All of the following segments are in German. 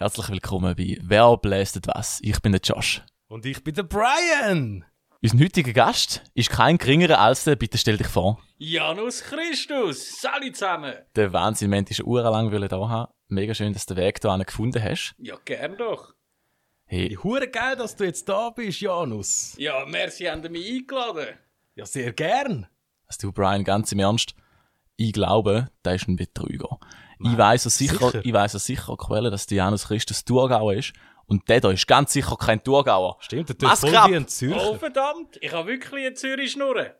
Herzlich willkommen bei Wer blästet was? Ich bin der Josh. Und ich bin der Brian. Unser heutiger Gast ist kein geringerer als der, bitte stell dich vor, Janus Christus, salut zusammen. der Wahnsinn, wir uhrenlang wollen da haben. Mega schön, dass du den Weg hier gefunden hast. Ja, gern doch. Hey, Hure geil, dass du jetzt da bist, Janus. Ja, merci, haben Sie mich eingeladen. Ja, sehr gern. also du, Brian, ganz im Ernst, ich glaube, der ist ein Betrüger. Ich weiss ja sicher, sicher? ich weiss ja sicher Quelle, dass der Janus Christus Thurgauer ist. Und der da ist ganz sicher kein Thurgauer. Stimmt, der tut voll wie ein Zürcher. Oh, verdammt, ich habe wirklich eine Zürich-Schnurre.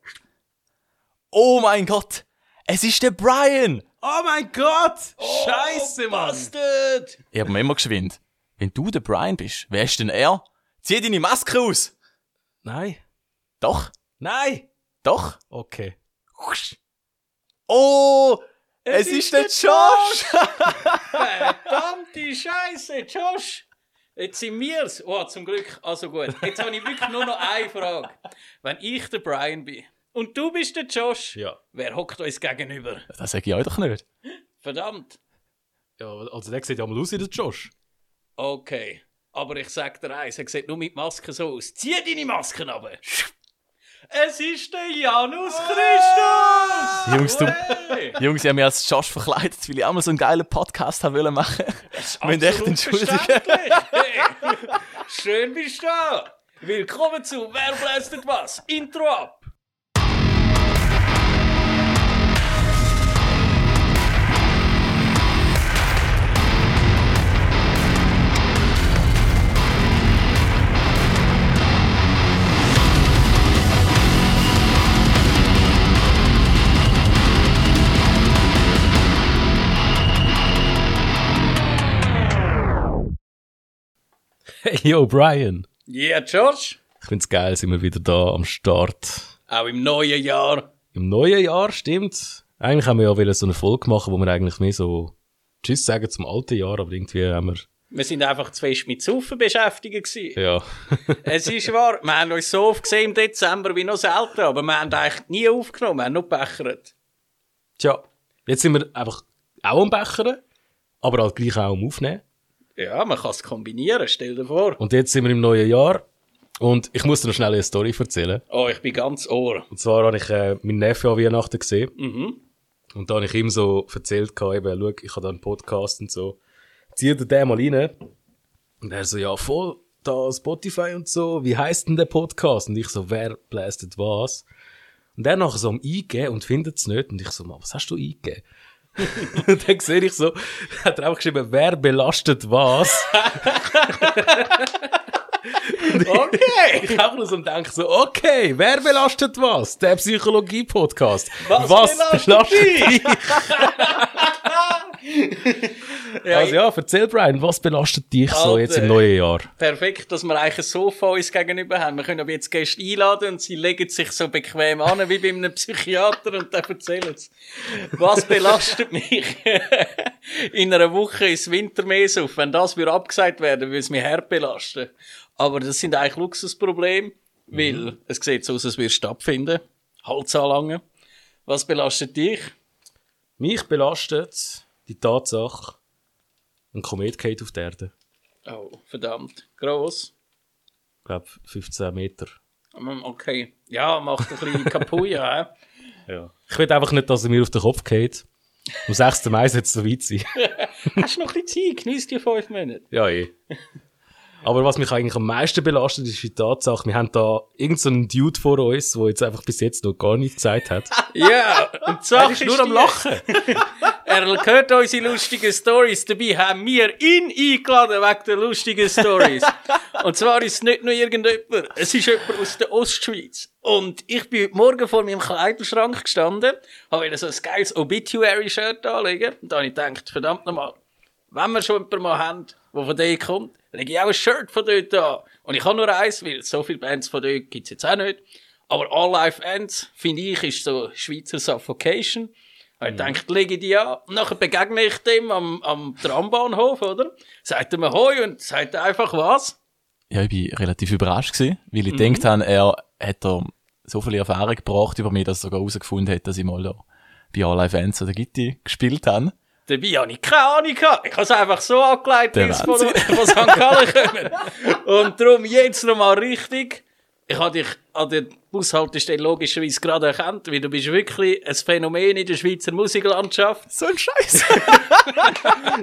Oh mein Gott! Es ist der Brian! Oh mein Gott! Scheiße, oh, Mann! Bastard. Ich hab mir immer geschwind. Wenn du der Brian bist, wer ist denn er? Zieh deine Maske aus! Nein. Doch, Nein! doch. Okay. Oh! Es, ist der Josh! Verdammte Scheiße, Josh. Jetzt sind wir's. Oh, zum Glück. Also gut. Jetzt habe ich wirklich nur noch eine Frage. Wenn ich der Brian bin und du bist der Josh, Ja. wer hockt uns gegenüber? Das sag ich euch doch nicht. Verdammt. Ja, also der sieht ja mal aus wie der Josh. Okay. Aber ich sag dir eins, er sieht nur mit Maske so aus. Zieh deine Masken ab. Es ist der Janus Christus! Jungs, du. Jungs, ich habe mich als Josh verkleidet, weil ich auch mal so einen geilen Podcast haben wollen machen. Wir müssen echt entschuldigen. Hey. Schön bist du da. Willkommen zu Wer blästet was? Intro ab. Hey, yo, Brian. Yeah, George. Ich find's geil, sind wir wieder da am Start. Auch im neuen Jahr. Im neuen Jahr, stimmt. Eigentlich haben wir ja wieder so eine Folge machen, wo wir eigentlich mehr so Tschüss sagen zum alten Jahr, aber irgendwie haben wir, Wir sind einfach zu fest mit Saufen beschäftigt gewesen. ja. Es ist wahr, wir haben uns so oft gesehen im Dezember wie noch selten, aber wir haben eigentlich nie aufgenommen, wir haben nur gebechert. Tja, jetzt sind wir einfach auch am Bechern, aber halt gleich auch am Aufnehmen. Ja, man kann es kombinieren, stell dir vor. Und jetzt sind wir im neuen Jahr und ich muss dir noch schnell eine Story erzählen. Oh, ich bin ganz ohr. Und zwar habe ich äh, meinen Neffe an Weihnachten gesehen Mhm. und da habe ich ihm so erzählt, eben, schau, ich habe da einen Podcast und so. Zieh dir den mal rein. Und er so, ja, voll, da Spotify und so, wie heißt denn der Podcast? Und ich so, wer blästet was? Und er nachher so am Eingeben und findet es nicht. Und ich so, was hast du eingegeben? Und dann sehe ich so, hat er einfach geschrieben, wer belastet was? Okay. Ich habe nur so denke so, okay, wer belastet was? Der Psychologie-Podcast. Was belastet dich? Ja, Also ja, erzähl Brian, was belastet dich so Alter. jetzt im neuen Jahr? Perfekt, dass wir eigentlich ein Sofa uns gegenüber haben. Wir können aber jetzt Gäste einladen und sie legen sich so bequem an, wie bei einem Psychiater und dann erzählen sie. Was belastet mich? In einer Woche ist Wintermäß auf. Wenn das wieder abgesagt werden, würde es mich hart belasten. Aber das sind eigentlich Luxusprobleme, weil es sieht so aus, als würde es stattfinden. Hals anlangen. Was belastet dich? Mich belastet die Tatsache, ein Komet geht auf die Erde. Oh, verdammt. Gross. Ich glaube, 15 Meter. Mm, Okay. Ja, macht ein bisschen kaputt, ja. Ja. Ich will einfach nicht, dass er mir auf den Kopf geht. Am 6. Mai wird es soweit sein. Hast du noch ein bisschen Zeit? Genieß die fünf Minuten. Ja, eh. Aber was mich eigentlich am meisten belastet, ist die Tatsache, wir haben da irgendeinen so Dude vor uns, der jetzt einfach bis jetzt noch gar nichts gesagt hat. Ja, und die Er Sache ist nur am Lachen. Er hört unsere lustigen Stories. Dabei haben wir ihn eingeladen wegen der lustigen Stories. und zwar ist es nicht nur irgendjemand, es ist jemand aus der Ostschweiz. Und ich bin heute Morgen vor meinem Kleiderschrank gestanden, habe wieder so ein geiles Obituary-Shirt anlegen. Und dann habe ich gedacht, verdammt nochmal, wenn wir schon jemanden mal haben, der von dort kommt, lege ich auch ein Shirt von dort an. Und ich habe nur eins, weil so viele Bands von dort gibt's jetzt auch nicht. Aber All Life Ends, finde ich, ist so Schweizer Suffocation. Und ich dachte, lege die an. Und nachher begegne ich dem am, am Trambahnhof, oder? Sagt er mir Hoi und sagt einfach was? Ja, ich war relativ überrascht gewesen, weil Mhm. ich gedacht habe, er hat da so viele Erfahrung gebracht über mich, dass er sogar herausgefunden hat, dass ich mal da bei All Fans oder Gitti gespielt habe. Dabei habe ich keine Ahnung gehabt. Ich habe es einfach so angelegt, wie es von, von St. Gallen kommen. Und darum jetzt nochmal richtig. Ich habe dich an der Bushaltestelle logischerweise gerade erkannt, weil du bist wirklich ein Phänomen in der Schweizer Musiklandschaft. So ein Scheiß.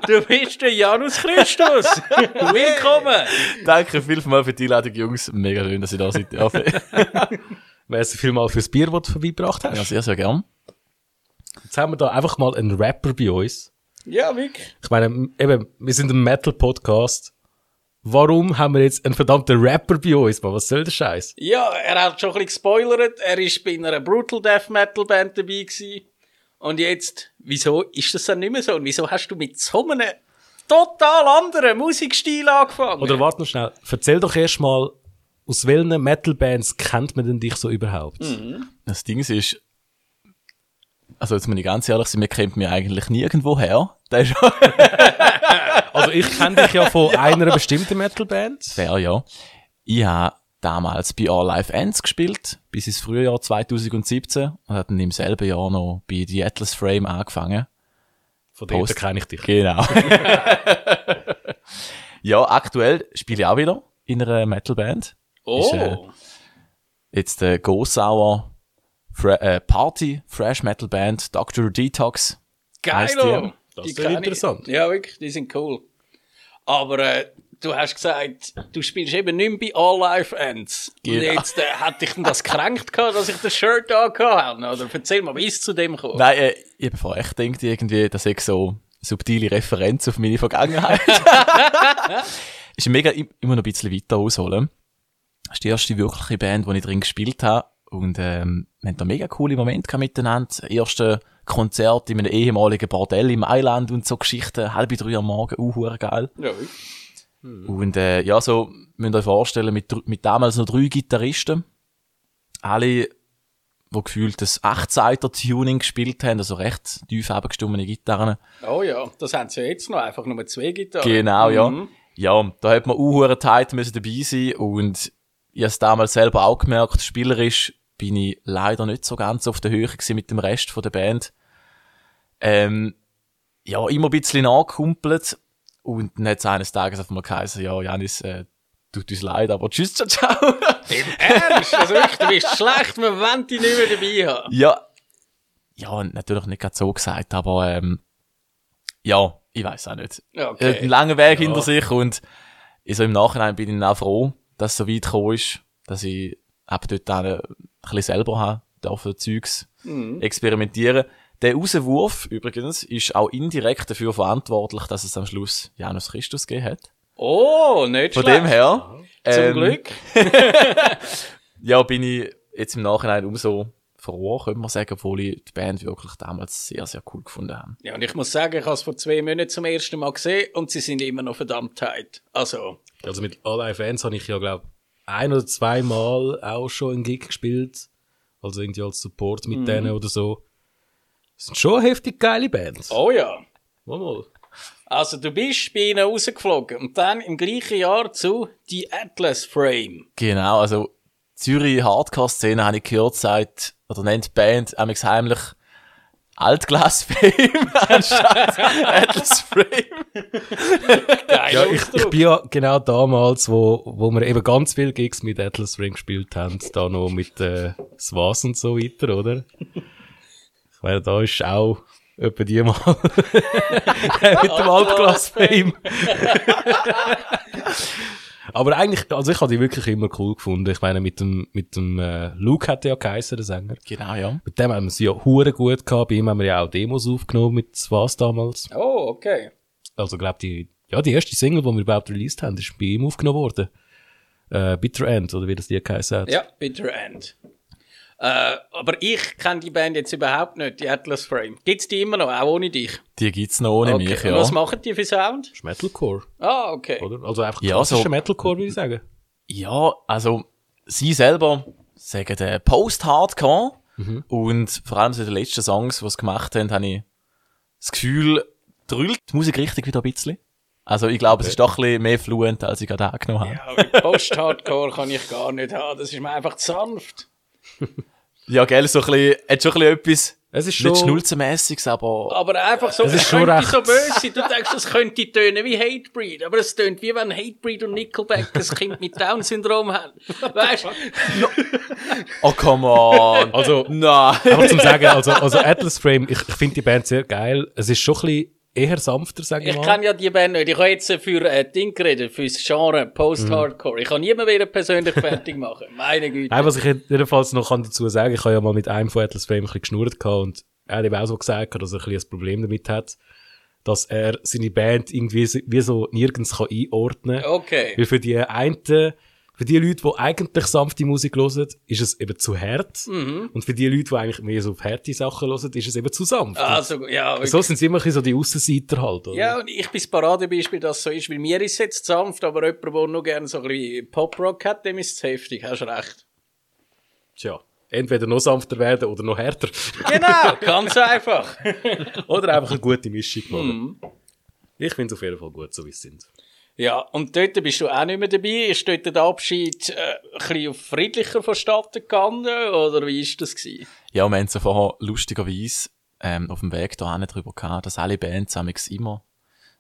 Du bist der Janus Christus. Willkommen. Danke vielmals für die Einladung, Jungs. Mega schön, dass ihr da seid. Merci vielmal fürs Bier, das du vorbeigebracht hast. ja, sehr, sehr gern. Jetzt haben wir da einfach mal einen Rapper bei uns. Ja, wirklich. Ich meine, eben, wir sind ein Metal-Podcast. Warum haben wir jetzt einen verdammten Rapper bei uns? Man, was soll der Scheiß? Ja, er hat schon ein bisschen gespoilert. Er ist bei einer Brutal Death Metal Band dabei gewesen. Und jetzt, wieso ist das dann nicht mehr so? Und wieso hast du mit so einem total anderen Musikstil angefangen? Oder warte noch schnell. Erzähl doch erst mal, aus welchen Metal-Bands kennt man denn dich so überhaupt? Das Ding ist, also jetzt muss ich ganz ehrlich sein, man kennt mich eigentlich nirgendwo her. Das ist Also ich kenne dich ja von einer bestimmten Metal-Band. fair, ja. Ich habe damals bei All Life Ends gespielt, bis ins Frühjahr 2017 und habe dann im selben Jahr noch bei The Atlas Frame angefangen. Von dort kenne ich dich. Genau. ja, aktuell spiele ich auch wieder in einer Metalband. oh, ist, äh, Jetzt der Gosauer Fre äh, Party Fresh Metal Band Dr. Detox. geil. Das Die ist ich. interessant. Ja, wirklich, die sind cool. Aber äh, du hast gesagt, du spielst eben nicht mehr bei All Life Ends. Und Genau. jetzt äh, hat dich das gekränkt gehabt, dass ich das Shirt angehabt habe? Oder erzähl mal, wie ist es zu dem gekommen? Nein, äh, ich habe vorher echt gedacht, irgendwie, das ist so subtile Referenz auf meine Vergangenheit. ist mega, ich immer noch ein bisschen weiter ausholen. Das ist die erste wirkliche Band, die ich drin gespielt habe. Und ähm, wir haben da mega coole Momente miteinander. Erste Konzert in einem ehemaligen Bordell im Mailand und so Geschichten. Halb drei am Morgen, uh, geil. Ja, wirklich. Und äh, ja, so müsst ihr euch vorstellen, mit, mit damals noch drei Gitarristen. Alle, die gefühlt das 8-Seiter-Tuning gespielt haben, also recht tief abgestummene Gitarren. Oh ja, das haben sie ja jetzt noch, einfach nur zwei Gitarren. Genau, ja. Mhm. Ja, da hat man auch müssen dabei sein und ich habe es damals selber auch gemerkt, spielerisch bin ich leider nicht so ganz auf der Höhe mit dem Rest von der Band. Ähm, ja, immer ein bisschen nachgekumpelt und dann hat es eines Tages auf einmal geheißen, ja, Janis, äh, tut uns leid, aber tschüss, ciao, ciao. Im Ernst? Also wirklich, du bist schlecht, wir wollen dich nicht mehr dabei haben. ja, ja, natürlich nicht gerade so gesagt, aber ähm, ja, ich weiß auch nicht. Er hat einen Okay. langen Weg hinter sich und so im Nachhinein bin ich auch froh, dass es so weit gekommen ist, dass ich ab dort ein bisschen selber habe, dafür Zeugs experimentieren. Der Rauswurf übrigens ist auch indirekt dafür verantwortlich, dass es am Schluss Janus Christus gegeben hat. Oh, nicht Von schlecht. dem her, Zum ähm, Glück. ja, bin ich jetzt im Nachhinein umso froh, könnte man sagen, obwohl ich die Band wirklich damals sehr, sehr cool gefunden habe. Ja, und ich muss sagen, ich habe es vor zwei Monaten zum ersten Mal gesehen und sie sind immer noch verdammt tight. Also, Also mit All Fans habe ich ja, glaube ein oder zweimal auch schon einen Gig gespielt. Also irgendwie als Support mit denen oder so. Das sind schon heftig geile Bands. oh ja. Mal, mal. Also, du bist bei ihnen rausgeflogen und dann im gleichen Jahr zu die Atlas Frame. Genau, also Zürich Hardcore-Szene habe ich gehört, sagt, oder nennt die Band amigs heimlich Altglas-Fame anstatt Atlas Frame. Geiler Ja, ich, ich bin ja genau damals, wo, wo wir eben ganz viele Gigs mit Atlas Ring gespielt haben, da noch mit äh, Swas und so weiter, oder? Ich meine, da ist auch etwa die mal mit dem Altglas-Fame. Aber eigentlich, also ich habe die wirklich immer cool gefunden. Ich meine, mit dem, mit dem äh, Luke hat er ja geheißen, der Sänger. Genau, ja. Mit dem haben wir sie ja hure gut gehabt. Bei ihm haben wir ja auch Demos aufgenommen mit Swas damals. Oh, okay. Also, glaub die, ja, die erste Single, die wir überhaupt released haben, ist bei ihm aufgenommen worden. Äh, Bitter End, oder wie das die geheißen hat. Ja, Bitter End. Äh, aber ich kenne die Band jetzt überhaupt nicht, die Atlas Frame. Gibt's die immer noch, auch ohne dich? Die gibt's noch ohne Okay. mich, Und ja. was machen die für Sound? Das ist Metalcore, Ah, okay. oder? Also einfach Ja, klassischer so- Metalcore, würde ich sagen. Ja, also, sie selber sagen der Post-Hardcore und vor allem so die letzten Songs, die sie gemacht haben, habe ich das Gefühl, drüllt die Musik richtig wieder ein bisschen. Also ich glaube, es ist doch ein bisschen mehr fluent, als ich gerade angenommen habe. Ja, Post-Hardcore kann ich gar nicht haben, das ist mir einfach zu sanft. Ja, gell, so ein bisschen, hat schon ein bisschen etwas, Es ist Nicht schon... schnulzenmässiges, aber Aber einfach so, Es es ist schon könnte recht. so böse sein. Du denkst, es könnte tönen wie Hatebreed. Aber es tönt wie wenn Hatebreed und Nickelback ein Kind mit Down-Syndrom haben. Weißt du? oh come on. Also, Nein. einfach zum sagen, also, also Atlas Frame, ich, ich finde die Band sehr geil. Es ist schon ein bisschen eher sanfter, sage ich, Ich mal. kenne ja die Band nicht. Ich habe jetzt für äh, Ding geredet, für das Genre Post-Hardcore. Ich kann niemanden wieder persönlich fertig machen. Meine Güte. Nein, was ich jedenfalls noch kann dazu sagen, ich habe ja mal mit einem von Atlas Frame ein bisschen geschnurrt gehabt und er hat eben auch so gesagt, dass er ein, bisschen ein Problem damit hat, dass er seine Band irgendwie so- wie so nirgends kann einordnen kann. Okay. Weil für die einen, für die Leute, die eigentlich sanfte Musik hören, ist es eben zu hart. Mhm. Und für die Leute, die eigentlich mehr so auf harte Sachen hören, ist es eben zu sanft. Also, ja, Und so sind sie immer so die Aussenseiter halt, oder? Ja, und ich bin das Paradebeispiel, dass es so ist, weil mir ist es jetzt sanft, aber jemand, der nur gerne so ein bisschen Pop-Rock hat, dem ist es heftig. Hast recht. Tja. Entweder noch sanfter werden oder noch härter. Genau, ganz einfach. oder einfach eine gute Mischung machen. Mhm. Ich finde es auf jeden Fall gut, so wie es sind. Ja, und dort bist du auch nicht mehr dabei. Ist dort der Abschied äh, ein bisschen friedlicher vonstatten gegangen, oder wie ist das gewesen? Ja, wir haben so vorher lustigerweise ähm, auf dem Weg da drüber gehabt, dass alle Bands immer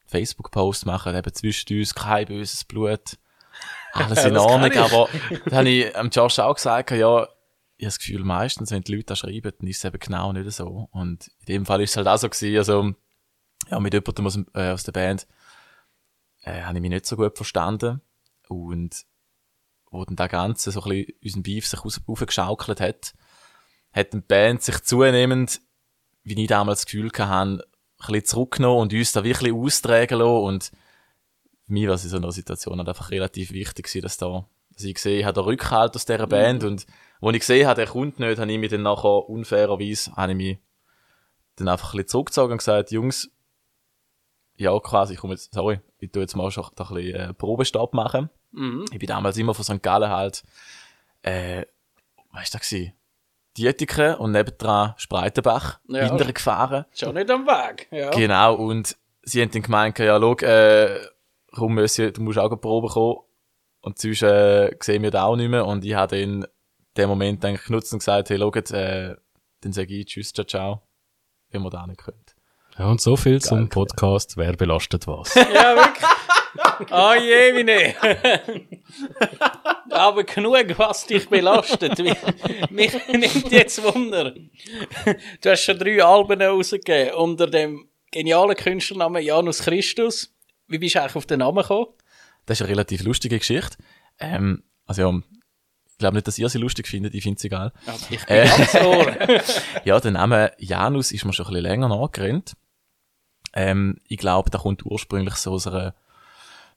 Facebook-Posts machen, eben zwischen uns kein böses Blut, alles in Ordnung, aber da habe ich am Josh auch gesagt, ja, ich habe das Gefühl, meistens, wenn die Leute das schreiben, dann ist es eben genau nicht so. Und in dem Fall ist es halt auch so gewesen, also, ja, mit jemandem aus, äh, aus der Band, äh, habe ich mich nicht so gut verstanden. Und, wo dann der Ganze so ein bisschen unseren Beef sich raufgeschaukelt hat, hat die Band sich zunehmend, wie ich damals das Gefühl hatte, ein bisschen zurückgenommen und uns da wirklich austragen lassen. Und für mich war es in so einer Situation halt einfach relativ wichtig dass da, dass ich gesehen habe, der Rückhalt aus dieser Band und wo ich gesehen habe, der kommt nicht, habe ich mich dann nachher unfairerweise, habe ich mich dann einfach ein bisschen zurückgezogen und gesagt, Jungs, ja, quasi, ich komme jetzt, sorry, ich tu jetzt mal schon ein bisschen äh, Probestab machen. Mhm. Ich bin damals immer von St. Gallen halt, äh, weißt du, gewesen? Dietiken und nebendran Spreitenbach, Ja. Hindern gefahren. Schon nicht am Weg. Ja. Genau, und sie haben dann gemeint, ja, schau, äh, komm, du musst auch eine Probe kommen. Und sonst äh, sehen wir da auch nicht mehr. Und ich habe dann in dem Moment eigentlich genutzt und gesagt, hey, schaut, äh, dann sage ich Tschüss, ciao, ciao, wenn wir da nicht können. Ja, und so viel zum Geil. Podcast. Wer belastet was? Ja, wirklich. Ah je, wie nicht. Aber genug, was dich belastet. Mich, mich nimmt jetzt Wunder. Du hast schon drei Alben rausgegeben unter dem genialen Künstlernamen Janus Christus. Wie bist du eigentlich auf den Namen gekommen? Das ist eine relativ lustige Geschichte. Ähm, also ja, ich glaube nicht, dass ihr sie lustig findet, ich finde sie geil. Also ich bin Äh. Ja, der Name Janus ist mir schon ein bisschen länger nachgerannt. Ähm, ich glaube, der kommt ursprünglich so aus einer,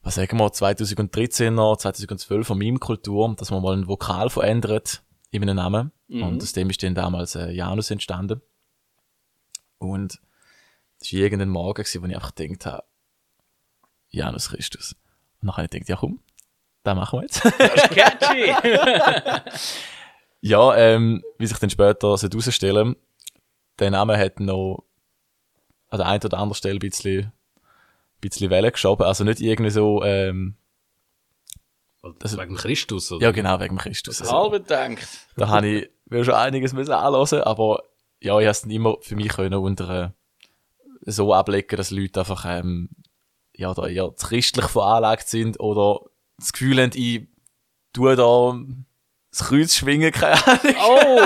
was sagen wir, 2013er, 2012er Meme-Kultur, dass man mal ein Vokal verändert in einem Namen. Und aus dem ist dann damals äh, Janus entstanden. Und das war irgendein Morgen, gewesen, wo ich einfach gedacht habe, Janus Christus. Und dann habe ich gedacht, ja komm, das machen wir jetzt. Das ist catchy. Ja, ähm, wie sich dann später sollte herausstellen, der Name hat noch an der einen oder anderen Stelle ein bisschen, bisschen Wellen geschoben. Also nicht irgendwie so, ähm, Das ist wegen Christus, oder? ja genau, wegen Christus. Also, Halb gedacht. da habe ich mir schon einiges müssen anhören, aber ja, ich habe es immer für mich können unter äh, so ablegen, dass Leute einfach, ähm, ja, da eher christlich veranlagt sind oder das Gefühl haben, ich tue da das Kreuz schwingen, keine Ahnung.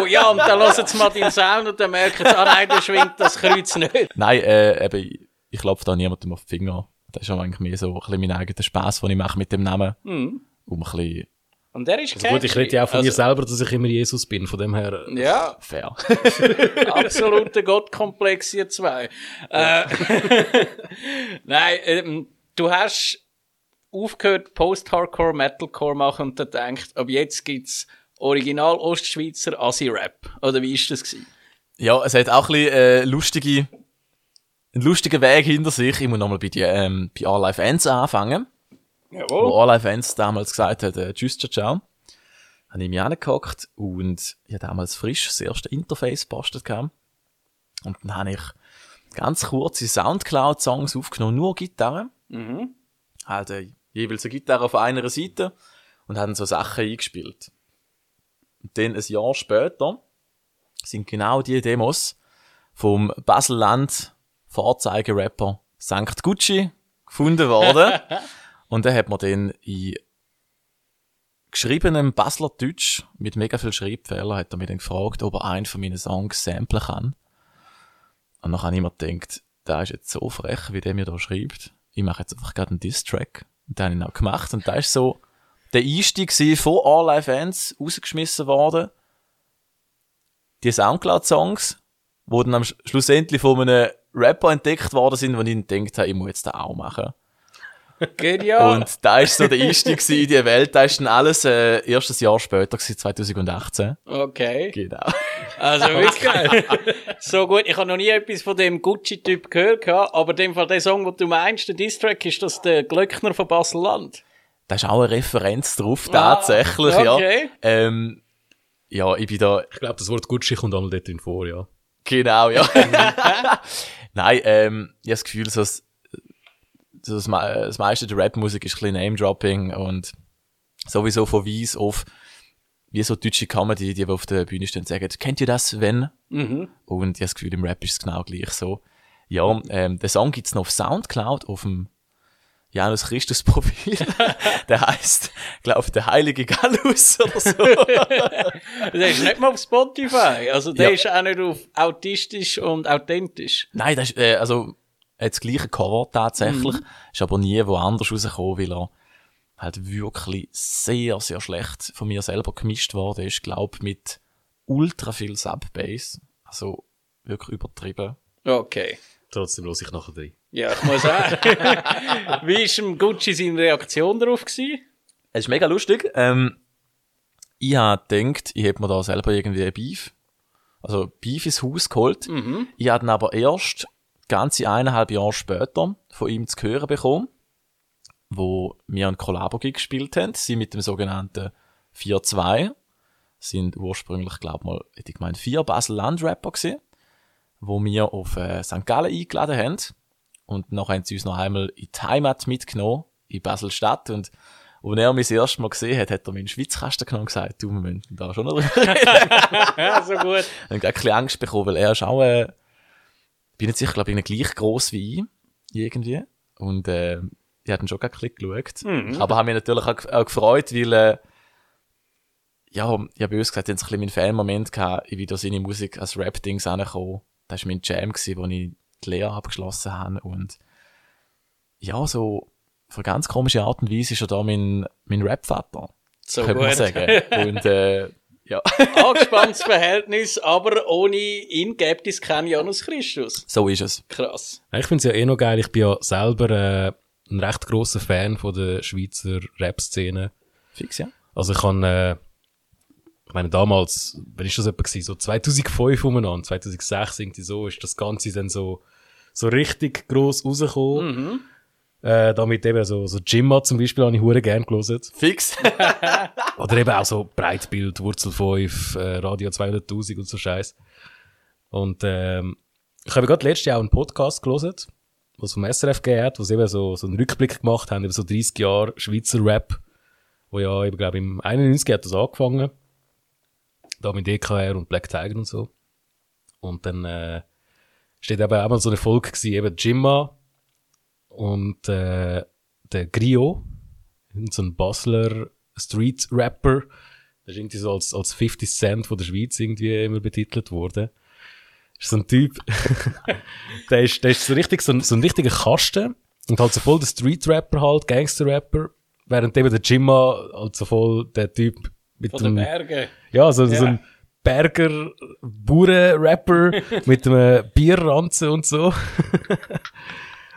Oh, ja, und dann hören sie mal deinen Sound und dann merken sie, ah nein, der schwingt das Kreuz nicht. Nein, äh, eben, ich, ich klopfe da niemandem auf die Finger. Das ist aber eigentlich mehr so ein bisschen mein eigener Spass, den ich mache mit dem Namen. Mhm. Um ein bisschen Und der ist Also gut, ich rede ja auch von also, mir selber, dass ich immer Jesus bin, von dem her. äh, Ja, fair. absoluter Gottkomplex, ihr zwei. Äh, Nein, ähm, du hast aufgehört, Post-Hardcore, Metalcore machen und dann gedacht, ab jetzt gibt's Original Ostschweizer Assi-Rap. Oder wie ist das gewesen? ja, es hat auch ein bisschen äh, lustige, einen lustigen Weg hinter sich. Ich muss nochmal bei, die, ähm, bei All Life Ends anfangen. Wo Jawohl. All Life Ends damals gesagt hat, äh, tschüss, ciao, ciao. Habe ich mich angehockt und ich habe damals frisch das erste Interface gehabt. Und dann habe ich ganz kurze Soundcloud-Songs aufgenommen, nur Gitarre. Mhm. halt äh, jeweils eine Gitarre auf einer Seite und haben so Sachen eingespielt. Und dann ein Jahr später sind genau die Demos, vom Basel-Land Vorzeigerapper St. Gucci gefunden worden. Und dann hat man den in geschriebenem Basler Deutsch mit mega viel Schreibfehler hat er mich dann gefragt, ob er einen von meinen Songs samplen kann. Und dann habe ich mir gedacht, der ist jetzt so frech, wie der mir da schreibt. Ich mache jetzt einfach gerade einen Diss-Track. Und den habe ich auch gemacht. Und da ist so der Einstieg von All-Live-Fans rausgeschmissen worden. Die Soundcloud-Songs, die dann am Sch- schlussendlich von einem Rapper entdeckt worden sind, wo ich dann gedacht habe, ich muss jetzt den auch machen. Genial. Und da ist so der Einstieg in die Welt. Da ist dann alles äh, erstes Jahr später, gewesen, 2018. Okay. Genau. Also wirklich. so gut. Ich habe noch nie etwas von dem Gucci-Typ gehört, gehabt, aber in dem Fall der Song, den du meinst, der Distrack, ist das der Glöckner von Basel-Land. Da ist auch eine Referenz drauf, Ah, tatsächlich, okay. ja. Ähm, ja, ich bin da, Ich glaube, das Wort Gucci kommt einmal dort drin vor, ja. genau, ja. Nein, ähm, ich habe das Gefühl, so das, so das, das meiste der Rap-Musik ist ein bisschen Name-Dropping und sowieso von Weiss auf, wie so deutsche Comedy, die auf der Bühne stehen und sagen, kennt ihr das, wenn? Mhm. Und ich habe das Gefühl, im Rap ist es genau gleich so. Ja, ähm, den Song gibt's noch auf Soundcloud, auf dem Janus Christus Profil. der heißt, glaube der heilige Gallus oder so. Der ist nicht mal auf Spotify. Also der Ja. ist auch nicht auf autistisch und authentisch. Nein, das ist, äh, also, hat das gleiche Cover tatsächlich, ist aber nie woanders rausgekommen, weil er halt wirklich sehr, sehr schlecht von mir selber gemischt worden ist, glaub mit ultra viel Sub-Bass. Also, wirklich übertrieben. Okay. Trotzdem los ich nachher drin. Ja, ich muss auch. Wie ist dem Gucci seine Reaktion darauf gewesen? Es ist mega lustig. Ähm, ich habe gedacht, ich hätte mir da selber irgendwie ein Beef, also Beef ins Haus geholt. Ich habe dann aber erst ganze eineinhalb Jahre später von ihm zu hören bekommen, wo wir ein Collabo-Gig gespielt haben. Sie mit dem sogenannten 4-2 sind ursprünglich, glaube mal, hätte ich gemeint, vier Basel-Land-Rapper gewesen, wo wir auf äh, St. Gallen eingeladen haben. Und nachher haben sie uns noch einmal in die Heimat mitgenommen, in Basel-Stadt. Und als er mich das erste Mal gesehen hat, hat er meinen Schwitzkasten genommen und gesagt, du, wir müssen da schon noch drüber reden. Ja, so gut. Ich habe ein bisschen Angst bekommen, weil er ist auch, äh, bin nicht sicher, glaube ich, gleich gross wie ich, irgendwie. Und, äh, ich habe ihn schon ein bisschen geschaut. Aber habe mich natürlich auch, auch gefreut, weil, äh, ja, ich habe böse gesagt, so ein bisschen meinen Fan-Moment gehabt, ich wieder seine Musik als Rap-Dings angekommen. Das war mein Jam, gewesen, wo ich die Lehre abgeschlossen habe. Und, ja, so, auf eine ganz komische Art und Weise ist er da mein, mein Rap-Vater. So könnte man sagen. Und, äh, ja. Angespanntes Verhältnis, aber ohne ihn gäbe es keinen Janus Christus. so ist es. Krass. Ich finde es ja eh noch geil, ich bin ja selber äh, ein recht grosser Fan von der Schweizer Rap-Szene. Fix, ja. Also ich kann, äh, ich meine damals, wann ist das etwa gewesen? So 2005 umeinander, 2006 irgendwie so, ist das Ganze dann so, so richtig gross rausgekommen. Äh, damit eben so, so Jimma zum Beispiel habe ich hure gern gelesen. Fix. Oder eben auch so Breitbild, Wurzel 5, äh, Radio 200.000 und so Scheiß. Und ähm, ich habe gerade letztes Jahr auch einen Podcast gelesen, was vom SRF gegeben hat, wo sie eben so, so einen Rückblick gemacht haben über so 30 Jahre Schweizer Rap, wo ja eben, glaube im 91 hat das angefangen. Da mit DKR und Black Tiger und so. Und dann äh, steht eben auch mal so eine Folge gewesen, eben Jimma und äh, der Grio, so ein Basler Street Rapper. Der ist irgendwie so als, als 50 Cent von der Schweiz irgendwie immer betitelt worden. Ist so ein Typ, der ist, der ist so richtig, so ein, so ein richtiger Kasten und halt so voll der Street Rapper halt, Gangster Rapper, während eben der Jimma halt so voll der Typ mit Von den dem, Bergen. ja, so, so Ja. ein Berger Bauern-Rapper mit einem Bierranzen und so.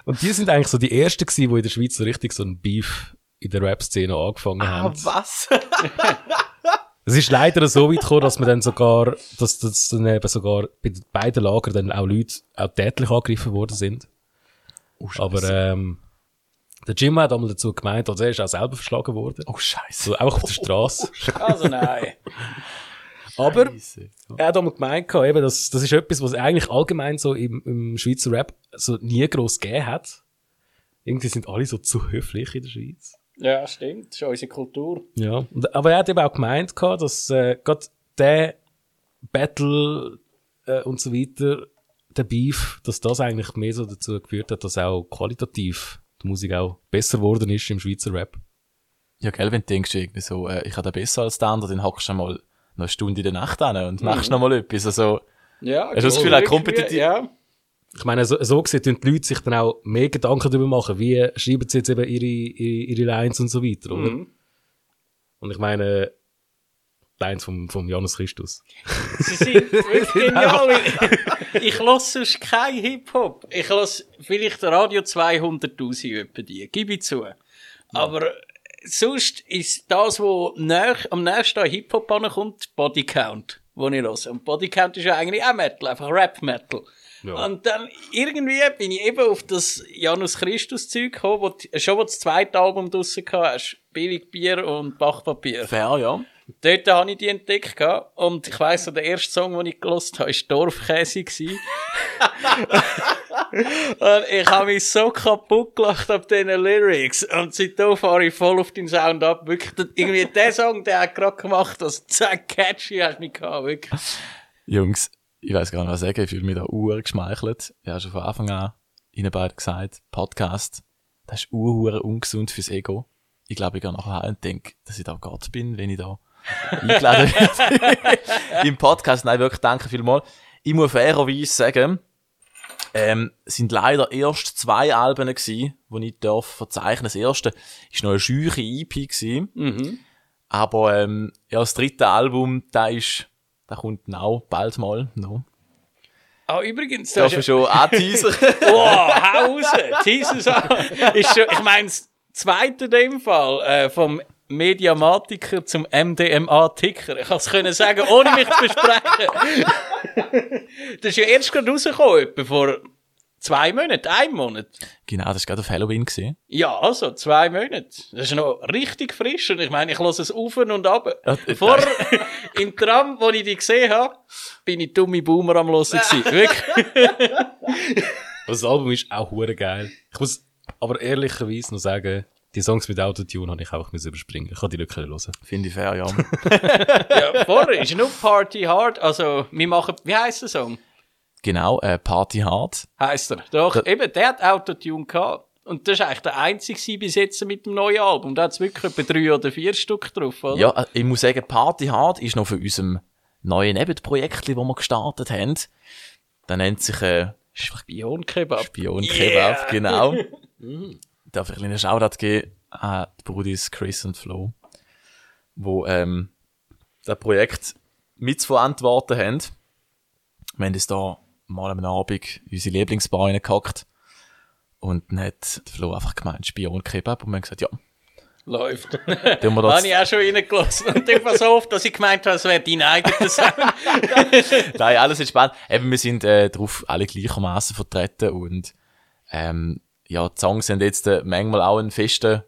Und die sind eigentlich so die ersten gewesen, die in der Schweiz so richtig so ein Beef in der Rap-Szene angefangen haben. was? Es ist leider so weit gekommen, dass man dann sogar, dass, dass dann eben sogar bei beiden Lagern dann auch Leute auch tätlich angegriffen worden sind. Oh, Aber ähm, der Jim hat einmal dazu gemeint, also er ist auch selber verschlagen worden. oh, scheiße. So, auch auf der Straße. Also nein. Aber er hat einmal gemeint, eben, das, das ist etwas, was eigentlich allgemein so im, im Schweizer Rap so nie gross gegeben hat. Irgendwie sind alle so zu höflich in der Schweiz. Ja, stimmt. Das ist unsere Kultur. Ja. Und, aber er hat eben auch gemeint, dass äh, gerade der Battle äh, und so weiter der Beef, dass das eigentlich mehr so dazu geführt hat, dass auch qualitativ die Musik auch besser geworden ist im Schweizer Rap. Ja, gell, wenn du denkst, irgendwie so, äh, ich habe den besser als der andere, dann hockst du mal noch eine Stunde in der Nacht an und machst noch mal etwas. Also, Ja, Hast du das Gefühl, auch kompetitiv- Ja. Ich meine, so, so gesehen tun die Leute sich dann auch mehr Gedanken darüber machen, wie schreiben sie jetzt eben ihre, ihre, ihre Lines und so weiter, oder? Mhm. Und ich meine, Lines vom, vom Janus Christus. Sie sind wirklich genial. weil ich lasse sonst kein Hip-Hop. Ich lasse vielleicht Radio 200.000 etwa die, gebe ich zu. Aber sonst ist das, was näch, am nächsten an Hip-Hop ankommt, Body Count, wo ich höre. Und Body Count ist ja eigentlich auch Metal, einfach Rap-Metal. Ja. Und dann irgendwie bin ich eben auf das Janus Christus Zeug gekommen, wo du, schon wo du das zweite Album draussen gehabt hast. Billig Bier und Bachpapier. fair, ja. Dort habe ich die entdeckt. Und ich weiss, der erste Song, den ich gelost habe, war Dorfkäse. und ich habe mich so kaputt gelacht ab diesen Lyrics. Und seitdem fahre ich voll auf den Sound ab. Wirklich, irgendwie der Song, der hat gerade gemacht, das zack catchy hast mich gehabt, wirklich. Jungs, ich weiß gar nicht, was sagen, ich fühle mich da uhr geschmeichelt. Ich habe schon von Anfang an Ihnen beiden gesagt, Podcast, das ist uhr ungesund fürs Ego. Ich glaube, ich gehe nachher und denke, dass ich da Gott bin, wenn ich da eingeladen werde. Im Podcast, nein, wirklich, danke vielmals. Ich muss fairerweise sagen, ähm, es sind leider erst zwei Alben gewesen, die ich darf verzeichnen. Das erste ist noch eine scheuche EP gewesen. Mhm. Aber ähm, ja, das dritte Album, da ist, da kommt auch bald mal noch. Ah, übrigens, da Darf ich ist schon anteasern? Oh, hau raus! Ist schon, ich meine, das zweite in dem Fall, äh, vom Mediamatiker zum MDMA-Ticker. Ich kann es können sagen, ohne mich zu besprechen. das ist ja erst gerade rausgekommen, etwa vor zwei Monaten, ein Monat. genau, das war gerade auf Halloween. Gewesen. Ja, also, zwei Monate. Das ist noch richtig frisch. Und ich meine, ich lasse es auf und ab. Ja, Vor, im Tram, wo ich die gesehen habe, bin ich dumme Boomer am Hören gewesen. Wirklich. Das Album ist auch geil. Ich muss aber ehrlicherweise noch sagen, die Songs mit Autotune habe ich einfach müssen überspringen. Ich kann die Lücke hören. Finde ich fair, ja. Ja, vorher ist nur Party Hard. Also, wir machen, wie heisst der Song? genau, äh, Party Hard. Heisst er. Doch, Da- eben, der hat Autotune gehabt. Und das ist eigentlich der einzige bis jetzt mit dem neuen Album. Da hat es wirklich etwa drei oder vier Stück drauf, oder? Ja, äh, ich muss sagen, Party Hard ist noch für unserem neuen Nebenprojekt, das wir gestartet haben. Das nennt sich äh, Spionkebab. Spion-Kebab, genau. Darf ich einen Shoutout geben an die Brudis Chris und Flo, wo ähm, das Projekt mitzuverantworten haben. Wir haben uns da mal am Abend unsere Lieblingsbar reingehackt und dann hat Flo einfach gemeint, Spion-Kebab und wir haben gesagt, ja, Läuft. tun wir Habe das. ich auch schon reingelassen. Und dann war so oft, dass ich gemeint habe, es wäre dein eigener Sound. Nein, alles entspannt. Eben, wir sind äh, drauf alle gleichermaßen vertreten und ähm, ja, die Songs haben jetzt äh, manchmal auch einen festen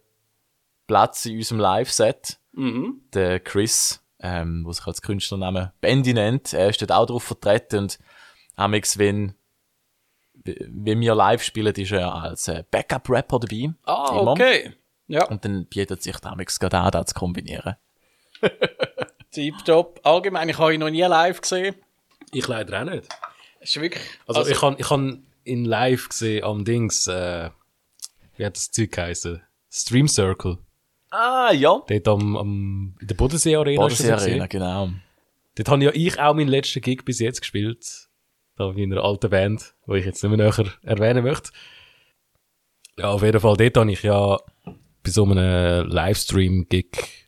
Platz in unserem Live-Set. mhm. Der Chris, ähm, wo sich als Künstlernamen Bendy nennt, er ist dort auch drauf vertreten und amix, wenn wenn wir live spielen, ist er als äh, Backup-Rapper dabei. Ah, Immer. okay. Ja, Und dann bietet sich damals gerade an, das zu kombinieren. tipptopp. Allgemein, ich habe ihn noch nie live gesehen. Ich leider auch nicht. Es ist wirklich... Also, ich habe ich han in live gesehen am Dings, äh, wie hat das Zeug geheißen? Stream Circle. Ah, ja. Dort am, am, in der Bodensee Arena. Bodensee Arena, genau. Dort habe ja ich auch meinen letzten Gig bis jetzt gespielt. Da in einer alten Band, wo ich jetzt nicht mehr näher erwähnen möchte. Ja, auf jeden Fall, dort habe ich ja bei so einem Livestream-Gig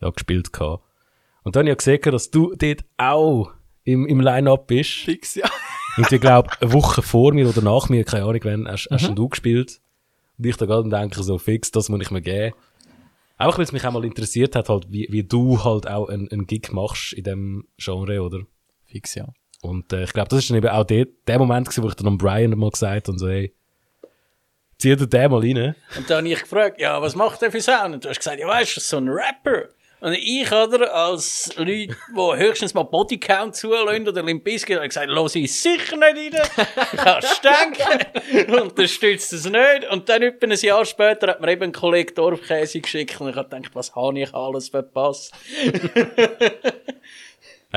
ja, gespielt gehabt. Und dann habe ich ja gesehen, dass du dort auch im, im Line-Up bist. Fix, ja. Und ich glaube, eine Woche vor mir oder nach mir, keine Ahnung, wann, hast, hast du gespielt. Und ich da gerade denke, so fix, das muss ich mir geben. Auch weil es mich auch mal interessiert hat, halt, wie, wie du halt auch einen, einen Gig machst in dem Genre, oder? Fix, ja. Und äh, ich glaube, das ist dann eben auch der, der Moment gewesen, wo ich dann am Brian mal gesagt habe, und so, hey, zieh dir den mal rein. Und dann habe ich gefragt, ja, was macht der für Sound? Und du hast gesagt, ja, weißt du, das ist so ein Rapper. Und ich, oder, als Leute, die höchstens mal Bodycount zulassen oder Limp Bizkit, habe gesagt, los ich sicher nicht rein. Kannst denken. Unterstützt es nicht. Und dann etwa ein Jahr später hat mir eben ein Kollege Dorfkäse geschickt und ich habe gedacht, was habe ich alles verpasst?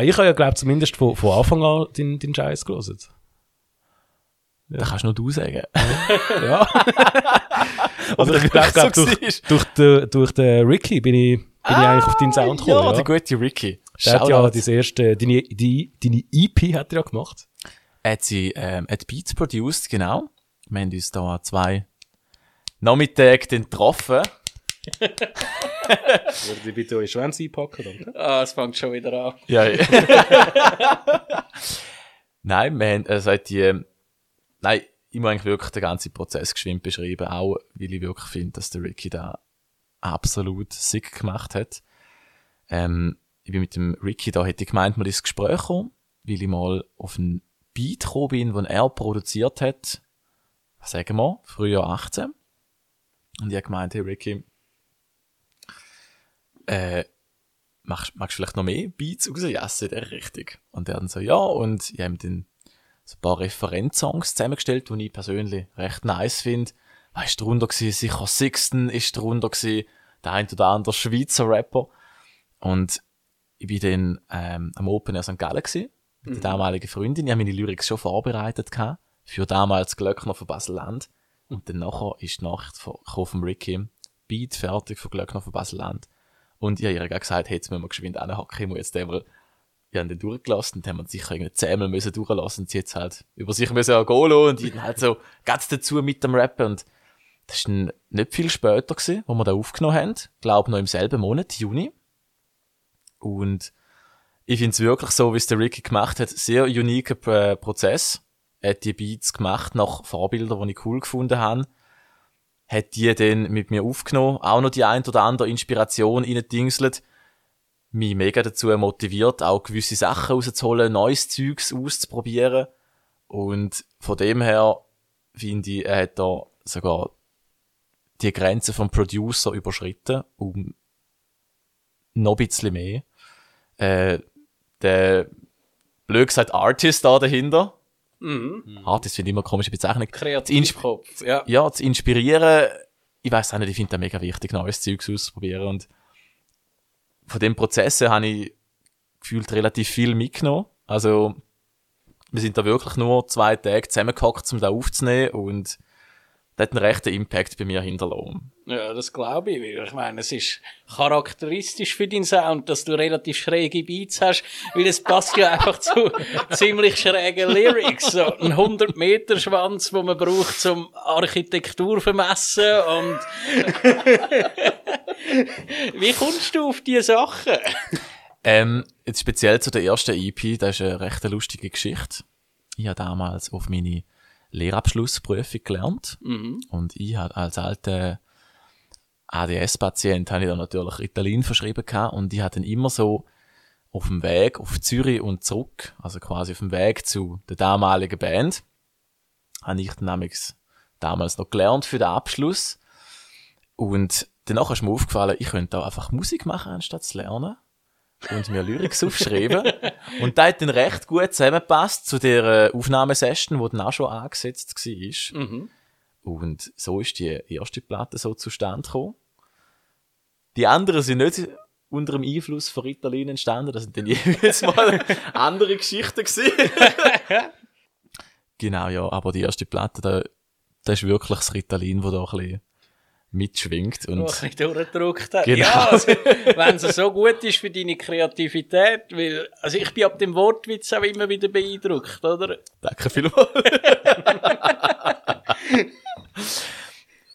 Ich habe ja, glaube zumindest von, von Anfang an deinen, deinen Scheiß gelesen. Das kannst nur du sagen. Ja. also ich glaube, so durch, durch, den, durch den Ricky bin ich, bin ich eigentlich auf deinen Sound gekommen. Ja, Ja, der gute Ricky. Der hat ja das erste, deine, die, deine EP hat er ja gemacht. hat sie ähm, hat Beats produced, genau. Wir haben uns da an zwei Nachmittag dann getroffen. Würde ich bitte eure Schwänze einpacken, danke. Ah, es fängt schon wieder an. Ja. nein, wir haben, also hat die, ähm, nein, ich muss eigentlich wirklich den ganzen Prozess geschwind beschreiben, auch weil ich wirklich finde, dass der Ricky da absolut sick gemacht hat. Ähm, ich bin mit dem Ricky da, hätte ich gemeint, mal ins Gespräch kommen, weil ich mal auf einen Beat gekommen bin, den er produziert hat, sagen wir, Frühjahr 18. Und ich habe gemeint, hey Ricky, äh, machst, magst du vielleicht noch mehr Beats raus? Ja, ist der richtig. Und er dann so, ja, und ich habe dann so ein paar Referenzsongs zusammengestellt, die ich persönlich recht nice finde. Weißt du, drunter gewesen, sicher Sixten ist drunter gewesen, der ein oder andere Schweizer Rapper. Und ich bin dann ähm, am Open Air St. Gallen gewesen, mit der damaligen Freundin. Ich habe meine Lyrics schon vorbereitet gehabt, für damals Glöckner von Basel-Land. Und dann nachher ist die Nacht von, vom Ricky, Beat fertig von Glöckner von Basel-Land. Und ich habe ihr gesagt, hey, jetzt müssen wir geschwind anhacken, ich muss jetzt den mal, ich habe den durchgelassen, und haben wir sicher irgendwie zehnmal müssen durchlassen, und sie jetzt halt über sich müssen auch gehen lassen, und dann halt so, ganz dazu mit dem Rappen, und das ist dann nicht viel später gewesen, wo wir da aufgenommen haben, glaube noch im selben Monat, Juni. Und ich finde es wirklich so, wie es der Ricky gemacht hat, sehr uniker äh, Prozess. Er hat die Beats gemacht nach Vorbildern, die ich cool gefunden habe. Hat die dann mit mir aufgenommen, auch noch die ein oder andere Inspiration reingedingselt, mich mega dazu motiviert, auch gewisse Sachen rauszuholen, neues Zeugs auszuprobieren. Und von dem her finde ich, er hat da sogar die Grenze vom Producer überschritten, um noch ein bisschen mehr. Äh, der, blöd gesagt, Artist da dahinter. Mhm. Artist finde ich immer eine komische Bezeichnung. Kreativkopf, ja. ja, zu inspirieren, ich weiß auch nicht, ich finde das mega wichtig, neues Zeugs auszuprobieren. Und von dem Prozess her habe ich gefühlt relativ viel mitgenommen. Also, wir sind da wirklich nur zwei Tage zusammengehockt, um da aufzunehmen und das hat einen rechten Impact bei mir hinterlassen. Ja, das glaube ich. Weil ich meine, es ist charakteristisch für deinen Sound, dass du relativ schräge Beats hast, weil es passt ja einfach zu ziemlich schrägen Lyrics. So ein 100 Meter Schwanz, wo man braucht zum Architektur vermessen und wie kommst du auf diese Sachen? Ähm, jetzt speziell zu der ersten EP, das ist eine recht lustige Geschichte. Ich habe damals auf meine Lehrabschlussprüfung gelernt. Und ich habe als alter ADS-Patient habe ich dann natürlich Ritalin verschrieben gehabt und ich hatte dann immer so auf dem Weg auf Zürich und zurück, also quasi auf dem Weg zu der damaligen Band, habe ich dann nämlich damals noch gelernt für den Abschluss. Und danach ist mir aufgefallen, ich könnte da einfach Musik machen, anstatt zu lernen. Und mir Lyrics aufschreiben. Und das hat dann recht gut zusammengepasst zu der äh, Aufnahmesession, die dann auch schon angesetzt war. Mhm. Und so ist die erste Platte so zustande gekommen. Die anderen sind nicht unter dem Einfluss von Ritalin entstanden, das sind dann jeweils mal andere Geschichten gewesen. genau, ja, aber die erste Platte, da, da ist wirklich das Ritalin, das da ein bisschen mitschwingt. Und Wo ich nicht durchgedrückt habe. Genau. Ja, also, wenn es so gut ist für deine Kreativität, weil, also ich bin ab dem Wortwitz auch immer wieder beeindruckt, oder? danke vielmals.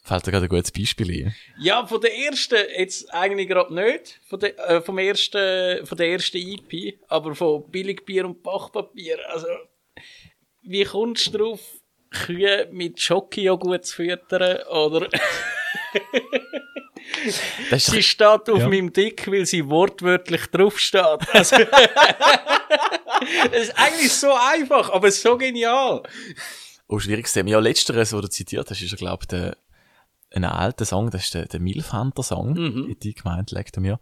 Fällt dir gerade ein gutes Beispiel ein? Ja, von der ersten, jetzt eigentlich gerade nicht, von der, äh, vom ersten, von der ersten EP, aber von Billigbier und Bachpapier. Also, wie kommst du drauf, Kühe mit Schoki-Joghurt zu füttern, oder? Das Sie steht auf Ja. meinem Dick, weil sie wortwörtlich draufsteht. Also, es ist eigentlich so einfach, aber so genial. Oh, schwierig zu sehen. Ja, letzteres, was du zitiert hast, ist ja, glaube ich, der, ein alter Song, das ist der, der Milfhunter-Song, Mhm. in die gemeint, legt er mir.